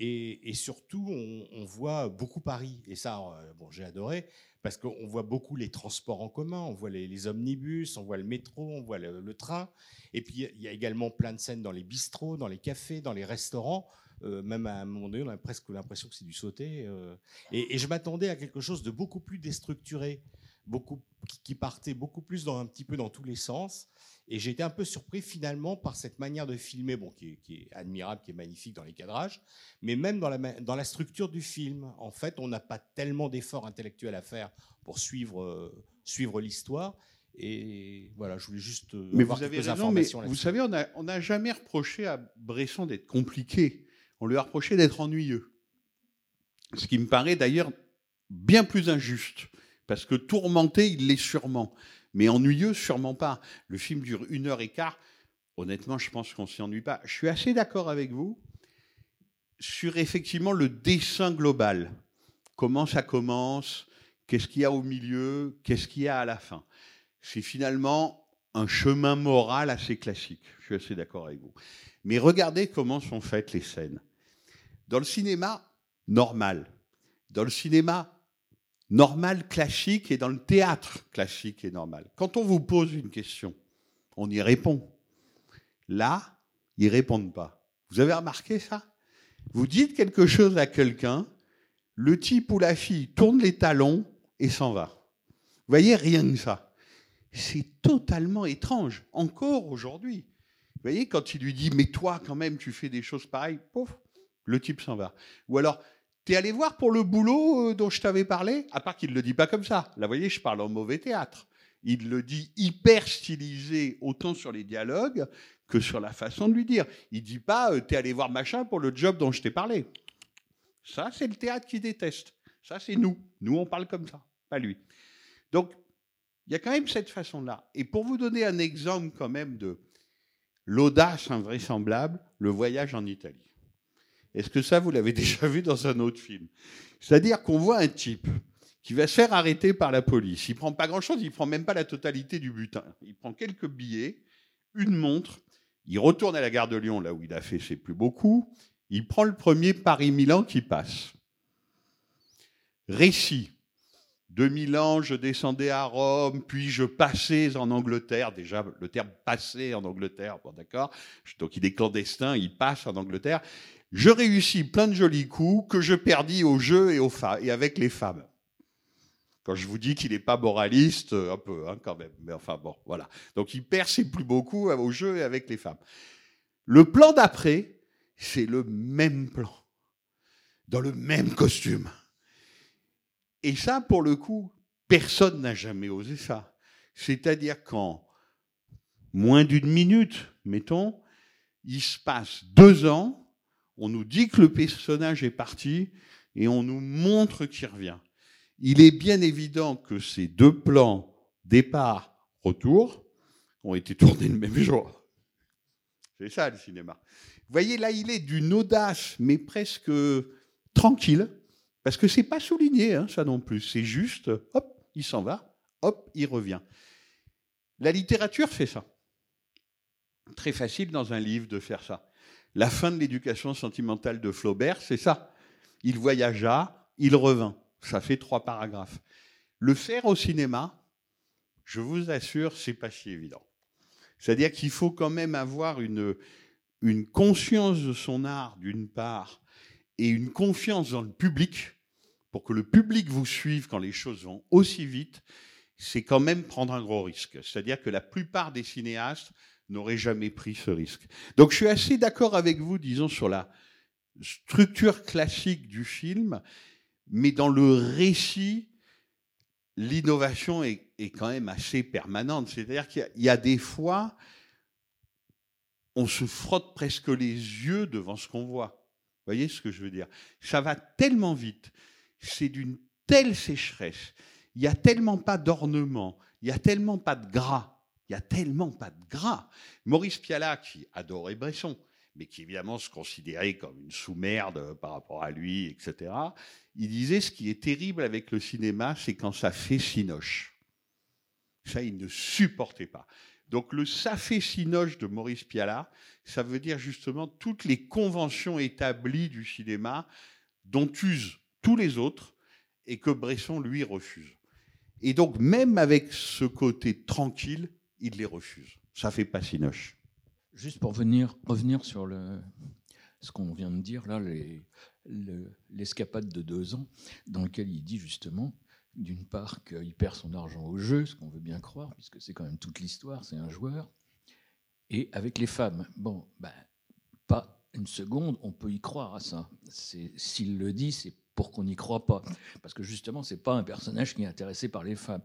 Et, surtout, on, voit beaucoup Paris. Et ça, euh, bon, j'ai adoré, parce qu'on voit beaucoup les transports en commun, on voit les, omnibus, on voit le métro, on voit le, train. Et puis, il y a également plein de scènes dans les bistrots, dans les cafés, dans les restaurants. Euh, même à un moment donné, on a presque l'impression que c'est du sauté. euh. Et je m'attendais à quelque chose de beaucoup plus déstructuré, beaucoup, qui, partait beaucoup plus dans un petit peu dans tous les sens. Et j'ai été un peu surpris finalement par cette manière de filmer, bon, qui est, qui est admirable, qui est magnifique dans les cadrages, mais même dans la, ma- dans la structure du film. En fait, on n'a pas tellement d'efforts intellectuels à faire pour suivre, euh, suivre l'histoire. Et voilà, je voulais juste euh, Mais avoir vous avez quelques raison, mais vous savez, on n'a on n'a jamais reproché à Bresson d'être compliqué. On lui a reproché d'être ennuyeux. Ce qui me paraît d'ailleurs bien plus injuste. Parce que tourmenté, il l'est sûrement. Mais ennuyeux, sûrement pas. Le film dure une heure et quart. Honnêtement, je pense qu'on s'y ennuie pas. Je suis assez d'accord avec vous sur effectivement le dessin global. Comment ça commence? Qu'est-ce qu'il y a au milieu? Qu'est-ce qu'il y a à la fin? C'est finalement un chemin moral assez classique. Je suis assez d'accord avec vous. Mais regardez comment sont faites les scènes. Dans le cinéma normal, dans le cinéma normal classique et dans le théâtre classique et normal, quand on vous pose une question, on y répond. Là, ils répondent pas. Vous avez remarqué ça? Vous dites quelque chose à quelqu'un, le type ou la fille tourne les talons et s'en va. Vous voyez, rien que ça. C'est totalement étrange, encore aujourd'hui. Vous voyez, quand il lui dit, mais toi, quand même, tu fais des choses pareilles, pouf, le type s'en va. Ou alors, t'es allé voir pour le boulot euh, dont je t'avais parlé? À part qu'il ne le dit pas comme ça. Là, vous voyez, je parle en mauvais théâtre. Il le dit hyper stylisé, autant sur les dialogues que sur la façon de lui dire. Il dit pas, euh, t'es allé voir machin pour le job dont je t'ai parlé. Ça, c'est le théâtre qui déteste. Ça, c'est nous. Nous, on parle comme ça, pas lui. Donc, il y a quand même cette façon-là. Et pour vous donner un exemple quand même de l'audace invraisemblable, le voyage en Italie. Est-ce que ça, vous l'avez déjà vu dans un autre film? C'est-à-dire qu'on voit un type qui va se faire arrêter par la police. Il prend pas grand-chose, il prend même pas la totalité du butin. Il prend quelques billets, une montre, il retourne à la gare de Lyon, là où il a fait ses plus beaux coups, il prend le premier Paris-Milan qui passe. Récit. De Milan, je descendais à Rome, puis je passais en Angleterre. Déjà, le terme passer en Angleterre, bon d'accord. Donc il est clandestin, il passe en Angleterre. Je réussis plein de jolis coups que je perdis au jeu et, aux et avec les femmes. Quand je vous dis qu'il n'est pas moraliste, un peu, hein, quand même. Mais enfin bon, voilà. Donc il perd ses plus beaucoup au jeu et avec les femmes. Le plan d'après, c'est le même plan, dans le même costume. Et ça, pour le coup, personne n'a jamais osé ça. C'est-à-dire qu'en moins d'une minute, mettons, il se passe deux ans, on nous dit que le personnage est parti et on nous montre qu'il revient. Il est bien évident que ces deux plans, départ, retour, ont été tournés le même jour. C'est ça le cinéma. Vous voyez, là, il est d'une audace, mais presque tranquille, parce que c'est pas souligné, hein, ça non plus. C'est juste, hop, il s'en va, hop, il revient. La littérature fait ça. Très facile dans un livre de faire ça. La fin de l'éducation sentimentale de Flaubert, c'est ça. Il voyagea, il revint. Ça fait trois paragraphes. Le faire au cinéma, je vous assure, c'est pas si évident. C'est-à-dire qu'il faut quand même avoir une, une conscience de son art, d'une part, et une confiance dans le public, pour que le public vous suive quand les choses vont aussi vite, c'est quand même prendre un gros risque. C'est-à-dire que la plupart des cinéastes n'auraient jamais pris ce risque. Donc je suis assez d'accord avec vous, disons, sur la structure classique du film, mais dans le récit, l'innovation est, quand même assez permanente. C'est-à-dire qu'il y, a des fois, on se frotte presque les yeux devant ce qu'on voit. Vous voyez ce que je veux dire? Ça va tellement vite, c'est d'une telle sécheresse, il n'y a tellement pas d'ornement, il n'y a tellement pas de gras, il n'y a tellement pas de gras. Maurice Pialat, qui adorait Bresson, mais qui évidemment se considérait comme une sous-merde par rapport à lui, etc., il disait ce qui est terrible avec le cinéma, c'est quand ça fait sinoche. Ça, il ne supportait pas. Donc le ça fait sinoche de Maurice Pialat, ça veut dire justement toutes les conventions établies du cinéma dont usent tous les autres et que Bresson, lui, refuse. Et donc même avec ce côté tranquille, il les refuse. Ça fait pas sinoche. Juste pour venir, revenir sur ce qu'on vient de dire, là, l'escapade de deux ans, dans lequel il dit justement, d'une part, qu'il perd son argent au jeu, ce qu'on veut bien croire, puisque c'est quand même toute l'histoire, c'est un joueur, et avec les femmes. Bon, ben, pas une seconde, on peut y croire à ça. S'il le dit, c'est pour qu'on n'y croit pas. Parce que justement, c'est pas un personnage qui est intéressé par les femmes.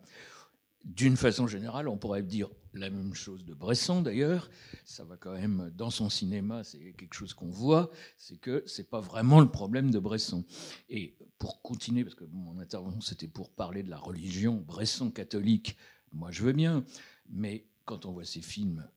D'une façon générale, on pourrait dire la même chose de Bresson d'ailleurs. Ça va quand même dans son cinéma, c'est quelque chose qu'on voit, c'est que c'est pas vraiment le problème de Bresson. Et pour continuer, parce que mon intervention c'était pour parler de la religion, Bresson catholique, moi je veux bien, mais quand on voit ces films,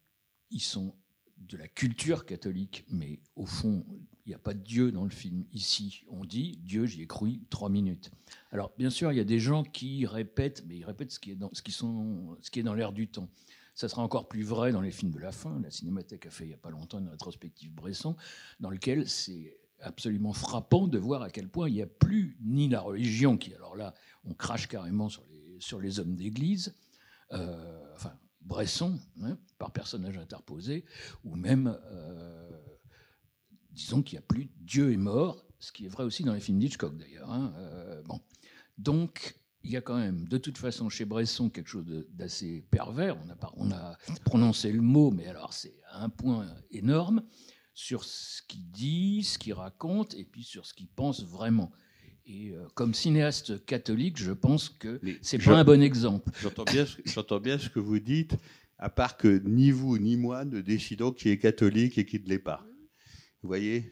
ils sont de la culture catholique, mais au fond, il n'y a pas de Dieu dans le film. Ici, on dit Dieu, j'y ai cru trois minutes. Alors, bien sûr, il y a des gens qui répètent, mais ils répètent ce qui est dans, ce qui sont, ce qui est dans l'air du temps. Ça sera encore plus vrai dans les films de la fin. La Cinémathèque a fait il n'y a pas longtemps une rétrospective Bresson, dans lequel c'est absolument frappant de voir à quel point il n'y a plus ni la religion, qui, alors là, on crache carrément sur les, sur les hommes d'église, euh, enfin, Bresson, hein, par personnage interposé, ou même. Euh, disons qu'il n'y a plus Dieu est mort, ce qui est vrai aussi dans les films d'Hitchcock d'ailleurs. Hein, euh, bon. Donc, il y a quand même, de toute façon, chez Bresson, quelque chose d'assez pervers. On a, on a prononcé le mot, mais alors c'est un point énorme sur ce qu'il dit, ce qu'il raconte, et puis sur ce qu'il pense vraiment. Et euh, comme cinéaste catholique, je pense que c'est pas un bon exemple. J'entends bien, ce que vous dites, à part que ni vous ni moi ne décidons qui est catholique et qui ne l'est pas. Vous voyez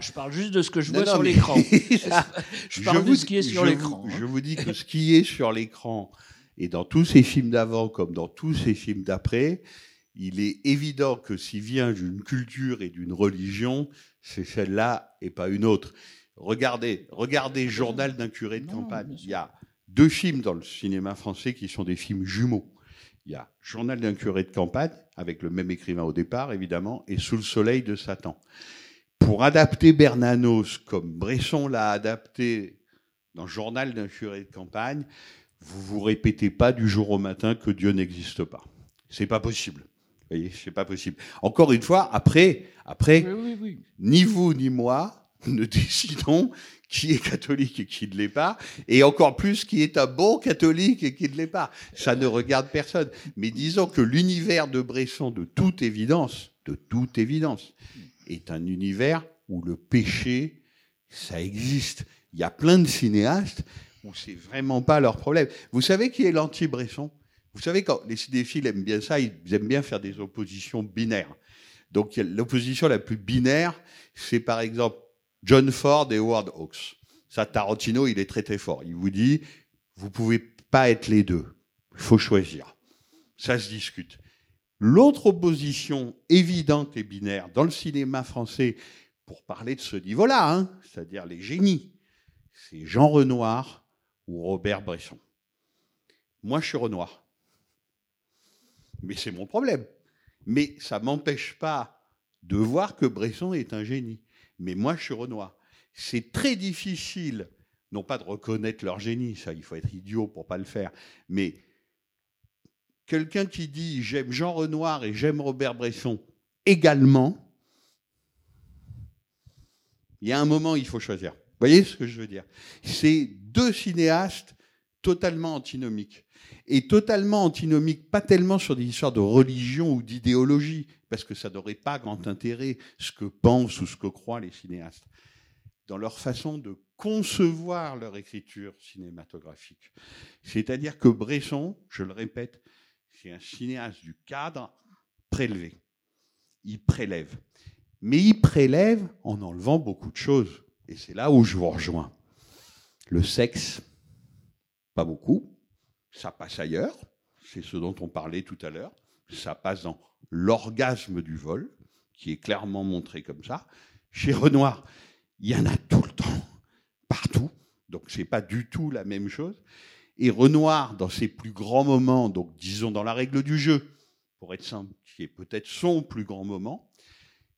je, parle, juste de ce que je vois sur l'écran. je parle de ce qui est sur l'écran. Hein. Je vous dis que ce qui est sur l'écran, et dans tous ces films d'avant comme dans tous ces films d'après, il est évident que s'il vient d'une culture et d'une religion, c'est celle-là et pas une autre. Regardez, regardez Journal d'un curé de campagne. Il y a deux films dans le cinéma français qui sont des films jumeaux. Il y a Journal d'un curé de campagne, avec le même écrivain au départ, évidemment, et Sous le soleil de Satan pour adapter Bernanos comme Bresson l'a adapté dans journal d'un curé de campagne, vous vous répétez pas du jour au matin que Dieu n'existe pas. C'est pas possible. Vous voyez, c'est pas possible. Encore une fois, après, après, ni vous ni moi ne décidons qui est catholique et qui ne l'est pas, et encore plus qui est un bon catholique et qui ne l'est pas. Ça ne regarde personne. Mais disons que l'univers de Bresson, de toute évidence, de toute évidence, est un univers où le péché, ça existe. Il y a plein de cinéastes où c'est vraiment pas leur problème. Vous savez qui est l'anti-Bresson? Vous savez quand les cinéphiles aiment bien ça, ils aiment bien faire des oppositions binaires. Donc l'opposition la plus binaire, c'est par exemple John Ford et Howard Hawks. Ça, Tarantino, il est très très fort. Il vous dit, vous pouvez pas être les deux. Il faut choisir. Ça se discute. L'autre opposition évidente et binaire dans le cinéma français, pour parler de ce niveau-là, hein, c'est-à-dire les génies, c'est Jean Renoir ou Robert Bresson. Moi, je suis Renoir. Mais c'est mon problème. Mais ça m'empêche pas de voir que Bresson est un génie. Mais moi, je suis Renoir. C'est très difficile, non pas de reconnaître leur génie, ça, il faut être idiot pour pas le faire, mais quelqu'un qui dit j'aime Jean Renoir et j'aime Robert Bresson également, il y a un moment, il faut choisir. Vous voyez ce que je veux dire? C'est deux cinéastes totalement antinomiques. Et totalement antinomiques, pas tellement sur des histoires de religion ou d'idéologie, parce que ça n'aurait pas grand intérêt ce que pensent ou ce que croient les cinéastes, dans leur façon de concevoir leur écriture cinématographique. C'est-à-dire que Bresson, je le répète, c'est un cinéaste du cadre prélevé. Il prélève. Mais il prélève en enlevant beaucoup de choses. Et c'est là où je vous rejoins. Le sexe, pas beaucoup. Ça passe ailleurs. C'est ce dont on parlait tout à l'heure. Ça passe dans l'orgasme du vol, qui est clairement montré comme ça. Chez Renoir, il y en a tout le temps, partout. Donc c'est pas du tout la même chose. Et Renoir, dans ses plus grands moments, donc disons dans la règle du jeu, pour être simple, qui est peut-être son plus grand moment,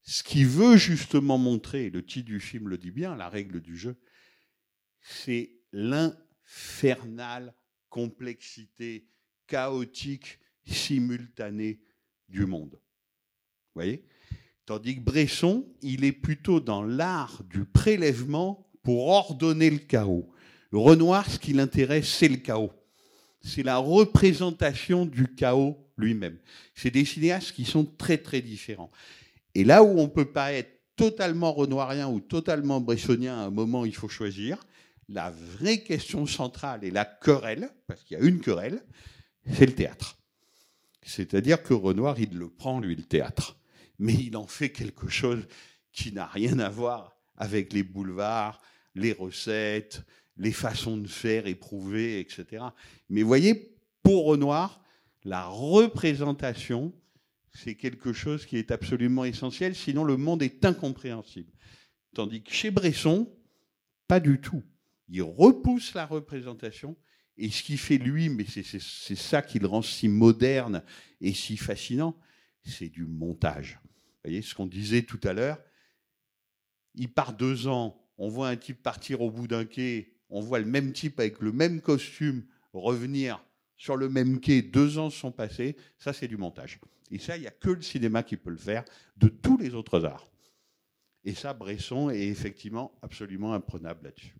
ce qu'il veut justement montrer, le titre du film le dit bien, la règle du jeu, c'est l'infernale complexité chaotique simultanée du monde. Vous voyez? Tandis que Bresson, il est plutôt dans l'art du prélèvement pour ordonner le chaos. Renoir, ce qui l'intéresse, c'est le chaos. C'est la représentation du chaos lui-même. C'est des cinéastes qui sont très très différents. Et là où on ne peut pas être totalement renoirien ou totalement bressonien à un moment, il faut choisir. La vraie question centrale et la querelle, parce qu'il y a une querelle, c'est le théâtre. C'est-à-dire que Renoir, il le prend, lui, le théâtre. Mais il en fait quelque chose qui n'a rien à voir avec les boulevards, les recettes, les façons de faire éprouvées, etc. Mais voyez, pour Renoir, la représentation, c'est quelque chose qui est absolument essentiel, sinon le monde est incompréhensible. Tandis que chez Bresson, pas du tout. Il repousse la représentation et ce qui fait lui, mais c'est ça qui le rend si moderne et si fascinant, c'est du montage. Vous voyez ce qu'on disait tout à l'heure? Il part deux ans, on voit un type partir au bout d'un quai, on voit le même type avec le même costume revenir sur le même quai, deux ans sont passés, ça c'est du montage. Et ça, il n'y a que le cinéma qui peut le faire de tous les autres arts. Et ça, Bresson est effectivement absolument imprenable là-dessus.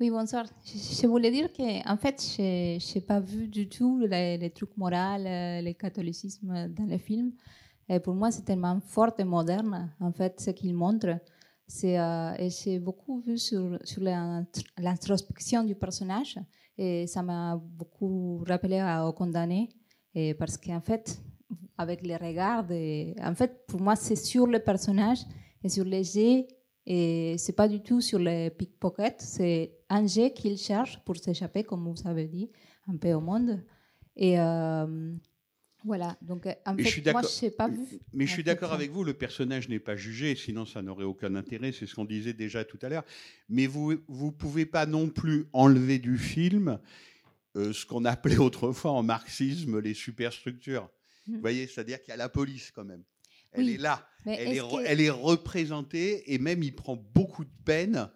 Oui, bonsoir. Je, voulais dire qu'en en fait, je n'ai pas vu du tout les, trucs moraux, euh, le catholicisme dans le film. Et pour moi, c'est tellement fort et moderne, en fait, ce qu'il montre. Euh, et j'ai beaucoup vu sur, sur l'introspection du personnage. Et ça m'a beaucoup rappelé au condamné. Et parce qu'en fait, avec les regards, en fait, pour moi, c'est sur le personnage et sur les jets et c'est pas du tout sur les pickpockets, c'est un jet qu'il cherche pour s'échapper, comme vous avez dit, un peu au monde. Et euh, voilà. Donc, en fait, moi, je pas vu. Mais je suis d'accord avec vous, le personnage n'est pas jugé, sinon ça n'aurait aucun intérêt. C'est ce qu'on disait déjà tout à l'heure. Mais vous ne pouvez pas non plus enlever du film euh, ce qu'on appelait autrefois en marxisme les superstructures. Mmh. Vous voyez, c'est-à-dire qu'il y a la police quand même. Elle est là. Elle est, elle est, représentée et même il prend beaucoup de peine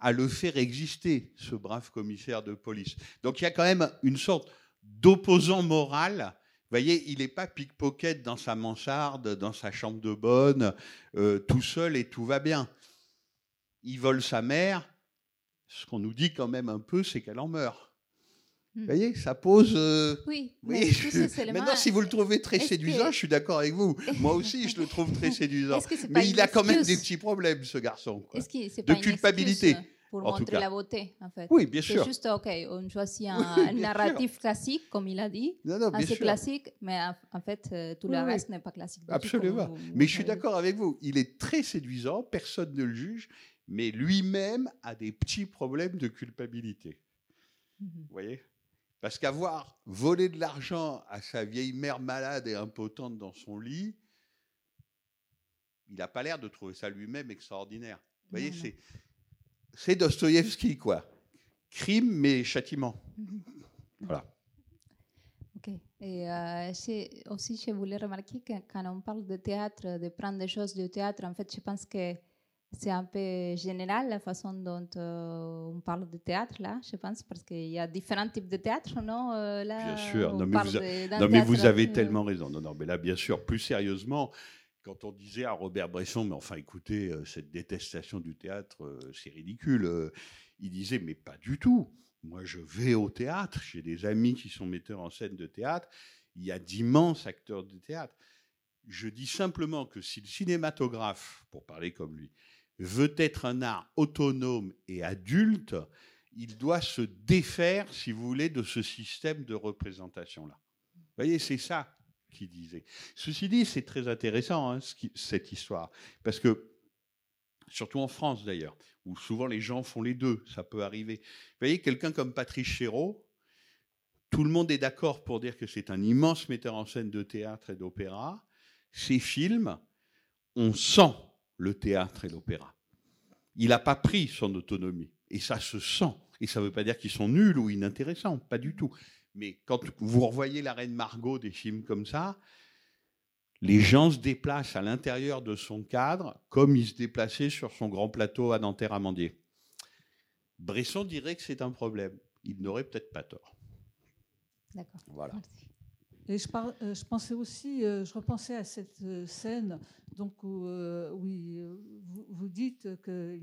à le faire exister, ce brave commissaire de police. Donc il y a quand même une sorte d'opposant moral. Vous voyez, il n'est pas pickpocket dans sa mansarde, dans sa chambre de bonne, euh, tout seul et tout va bien. il vole sa mère. Ce qu'on nous dit quand même un peu, c'est qu'elle en meurt. Vous voyez, ça pose. euh, Oui, oui, je- Maintenant, si vous le trouvez très séduisant, que- je suis d'accord avec vous. Moi aussi, je le trouve très séduisant. C'est Mais il a quand même des petits problèmes, ce garçon. quoi. C'est De pas culpabilité, excuse pour en montrer la beauté, en fait? Oui, bien C'est sûr. juste, OK, on choisit un, Oui, un bien narratif classique, comme il a dit, Non, non, assez sûr. classique, mais en, fait, euh, tout Oui, le reste n'est pas classique. Absolument. vous- Mais je suis d'accord avec vous. Il est très séduisant, personne ne le juge, mais lui-même a des petits problèmes de culpabilité. Mhm. Vous voyez? Parce qu'avoir volé de l'argent à sa vieille mère malade et impotente dans son lit, il n'a pas l'air de trouver ça lui-même extraordinaire. Vous voyez, c'est c'est Dostoïevski, quoi. Crime, mais châtiment. Voilà. Ok. Et euh, aussi, je voulais remarquer que quand on parle de théâtre, de prendre des choses du théâtre, en fait, je pense que c'est un peu général la façon dont euh, on parle de théâtre là, je pense, parce qu'il y a différents types de théâtre, non euh, là, Bien sûr. on Non, mais vous, a- de- d'un non, mais vous avez euh, tellement raison. Non, non, mais là, bien sûr, plus sérieusement, quand on disait à Robert Bresson, mais enfin, écoutez, euh, cette détestation du théâtre, c'est ridicule. Il disait, mais pas du tout. Moi, je vais au théâtre. J'ai des amis qui sont metteurs en scène de théâtre. Il y a d'immenses acteurs de théâtre. Je dis simplement que si le cinématographe, pour parler comme lui, veut être un art autonome et adulte, il doit se défaire, si vous voulez, de ce système de représentation-là. Vous voyez, c'est ça qu'il disait. Ceci dit, c'est très intéressant, hein, cette histoire, parce que, surtout en France d'ailleurs, où souvent les gens font les deux, ça peut arriver. Vous voyez, quelqu'un comme Patrice Chéreau, tout le monde est d'accord pour dire que c'est un immense metteur en scène de théâtre et d'opéra. Ses films, on sent le théâtre et l'opéra. Il n'a pas pris son autonomie. Et ça se sent. Et ça ne veut pas dire qu'ils sont nuls ou inintéressants, pas du tout. Mais quand vous revoyez la reine Margot, des films comme ça, les gens se déplacent à l'intérieur de son cadre comme ils se déplaçaient sur son grand plateau à Nanterre-Amandier. Bresson dirait que c'est un problème. Il n'aurait peut-être pas tort. D'accord. Voilà. Et euh, je pensais aussi, euh, je repensais à cette euh, scène donc où, vous, dites que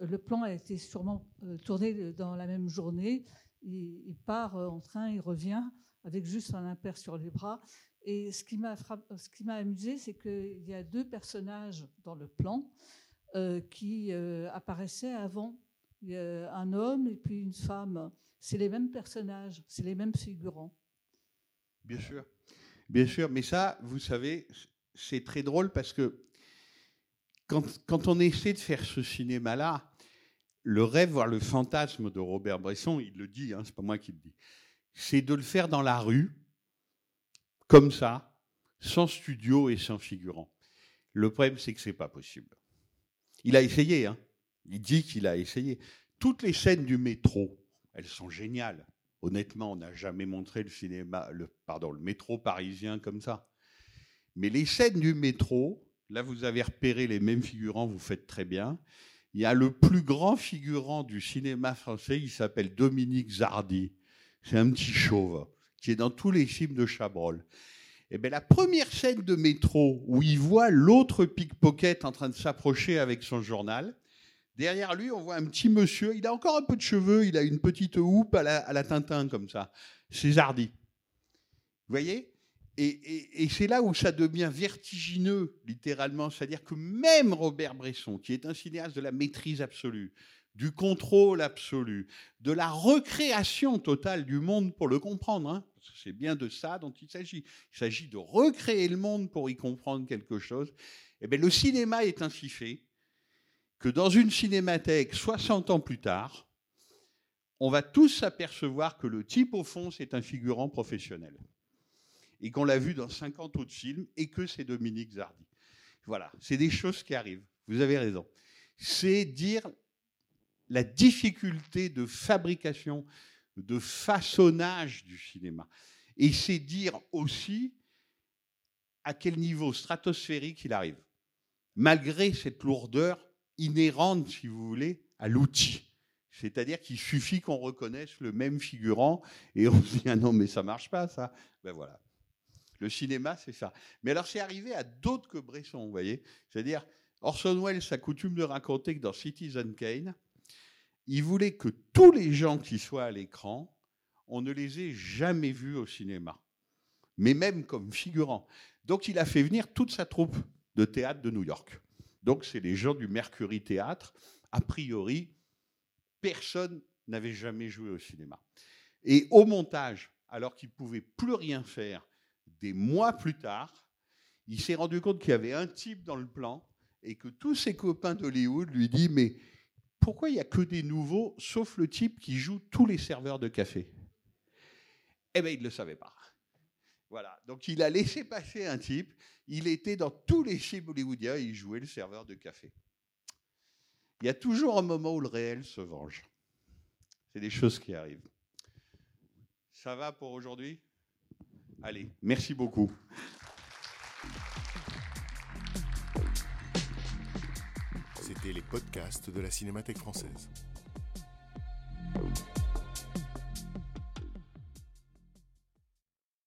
le plan a été sûrement tourné dans la même journée. Il, part en train, il revient avec juste un impair sur les bras. Et ce qui m'a ce amusé, c'est qu'il y a deux personnages dans le plan qui apparaissaient avant. Un homme et puis une femme. C'est les mêmes personnages, c'est les mêmes figurants. Bien sûr. Bien sûr, mais ça, vous savez, c'est très drôle parce que quand, quand on essaie de faire ce cinéma-là, le rêve, voire le fantasme de Robert Bresson, il le dit, hein, c'est pas moi qui le dis, c'est de le faire dans la rue, comme ça, sans studio et sans figurant. Le problème, c'est que c'est pas possible. Il a essayé, hein. il dit qu'il a essayé. Toutes les scènes du métro, elles sont géniales. Honnêtement, on n'a jamais montré le cinéma, le, pardon, le métro parisien comme ça. Mais les scènes du métro, là vous avez repéré les mêmes figurants, vous faites très bien. Il y a le plus grand figurant du cinéma français, il s'appelle Dominique Zardy. C'est un petit chauve qui est dans tous les films de Chabrol. Et bien la première scène de métro où il voit l'autre pickpocket en train de s'approcher avec son journal, Derrière lui, on voit un petit monsieur. Il a encore un peu de cheveux. Il a une petite houppe à la, à Tintin, comme ça. C'est Zardy. Vous voyez? Et, c'est là où ça devient vertigineux, littéralement. C'est-à-dire que même Robert Bresson, qui est un cinéaste de la maîtrise absolue, du contrôle absolu, de la recréation totale du monde pour le comprendre, hein, c'est bien de ça dont il s'agit. Il s'agit de recréer le monde pour y comprendre quelque chose. Eh bien, le cinéma est ainsi fait que dans une cinémathèque 60 ans plus tard, on va tous s'apercevoir que le type, au fond, c'est un figurant professionnel. Et qu'on l'a vu dans 50 autres films et que c'est Dominique Zardy. Voilà, c'est des choses qui arrivent. Vous avez raison. C'est dire la difficulté de fabrication, de façonnage du cinéma. Et c'est dire aussi à quel niveau stratosphérique il arrive, malgré cette lourdeur inhérente, si vous voulez, à l'outil. C'est-à-dire qu'il suffit qu'on reconnaisse le même figurant et on se dit ah non mais ça marche pas ça. Ben voilà. Le cinéma c'est ça. Mais alors c'est arrivé à d'autres que Bresson, vous voyez. C'est-à-dire Orson Welles a coutume de raconter que dans Citizen Kane, il voulait que tous les gens qui soient à l'écran, on ne les ait jamais vus au cinéma, mais même comme figurants. Donc il a fait venir toute sa troupe de théâtre de New York. Donc c'est les gens du Mercury Théâtre. A priori, personne n'avait jamais joué au cinéma. Et au montage, alors qu'il ne pouvait plus rien faire, des mois plus tard, il s'est rendu compte qu'il y avait un type dans le plan et que tous ses copains d'Hollywood lui disent Mais pourquoi il n'y a que des nouveaux, sauf le type qui joue tous les serveurs de café? Eh bien, il ne le savait pas. Voilà. Donc, il a laissé passer un type. Il était dans tous les films hollywoodiens il jouait le serveur de café. Il y a toujours un moment où le réel se venge. C'est des choses qui arrivent. Ça va pour aujourd'hui? Allez, merci beaucoup. C'était les podcasts de la Cinémathèque française.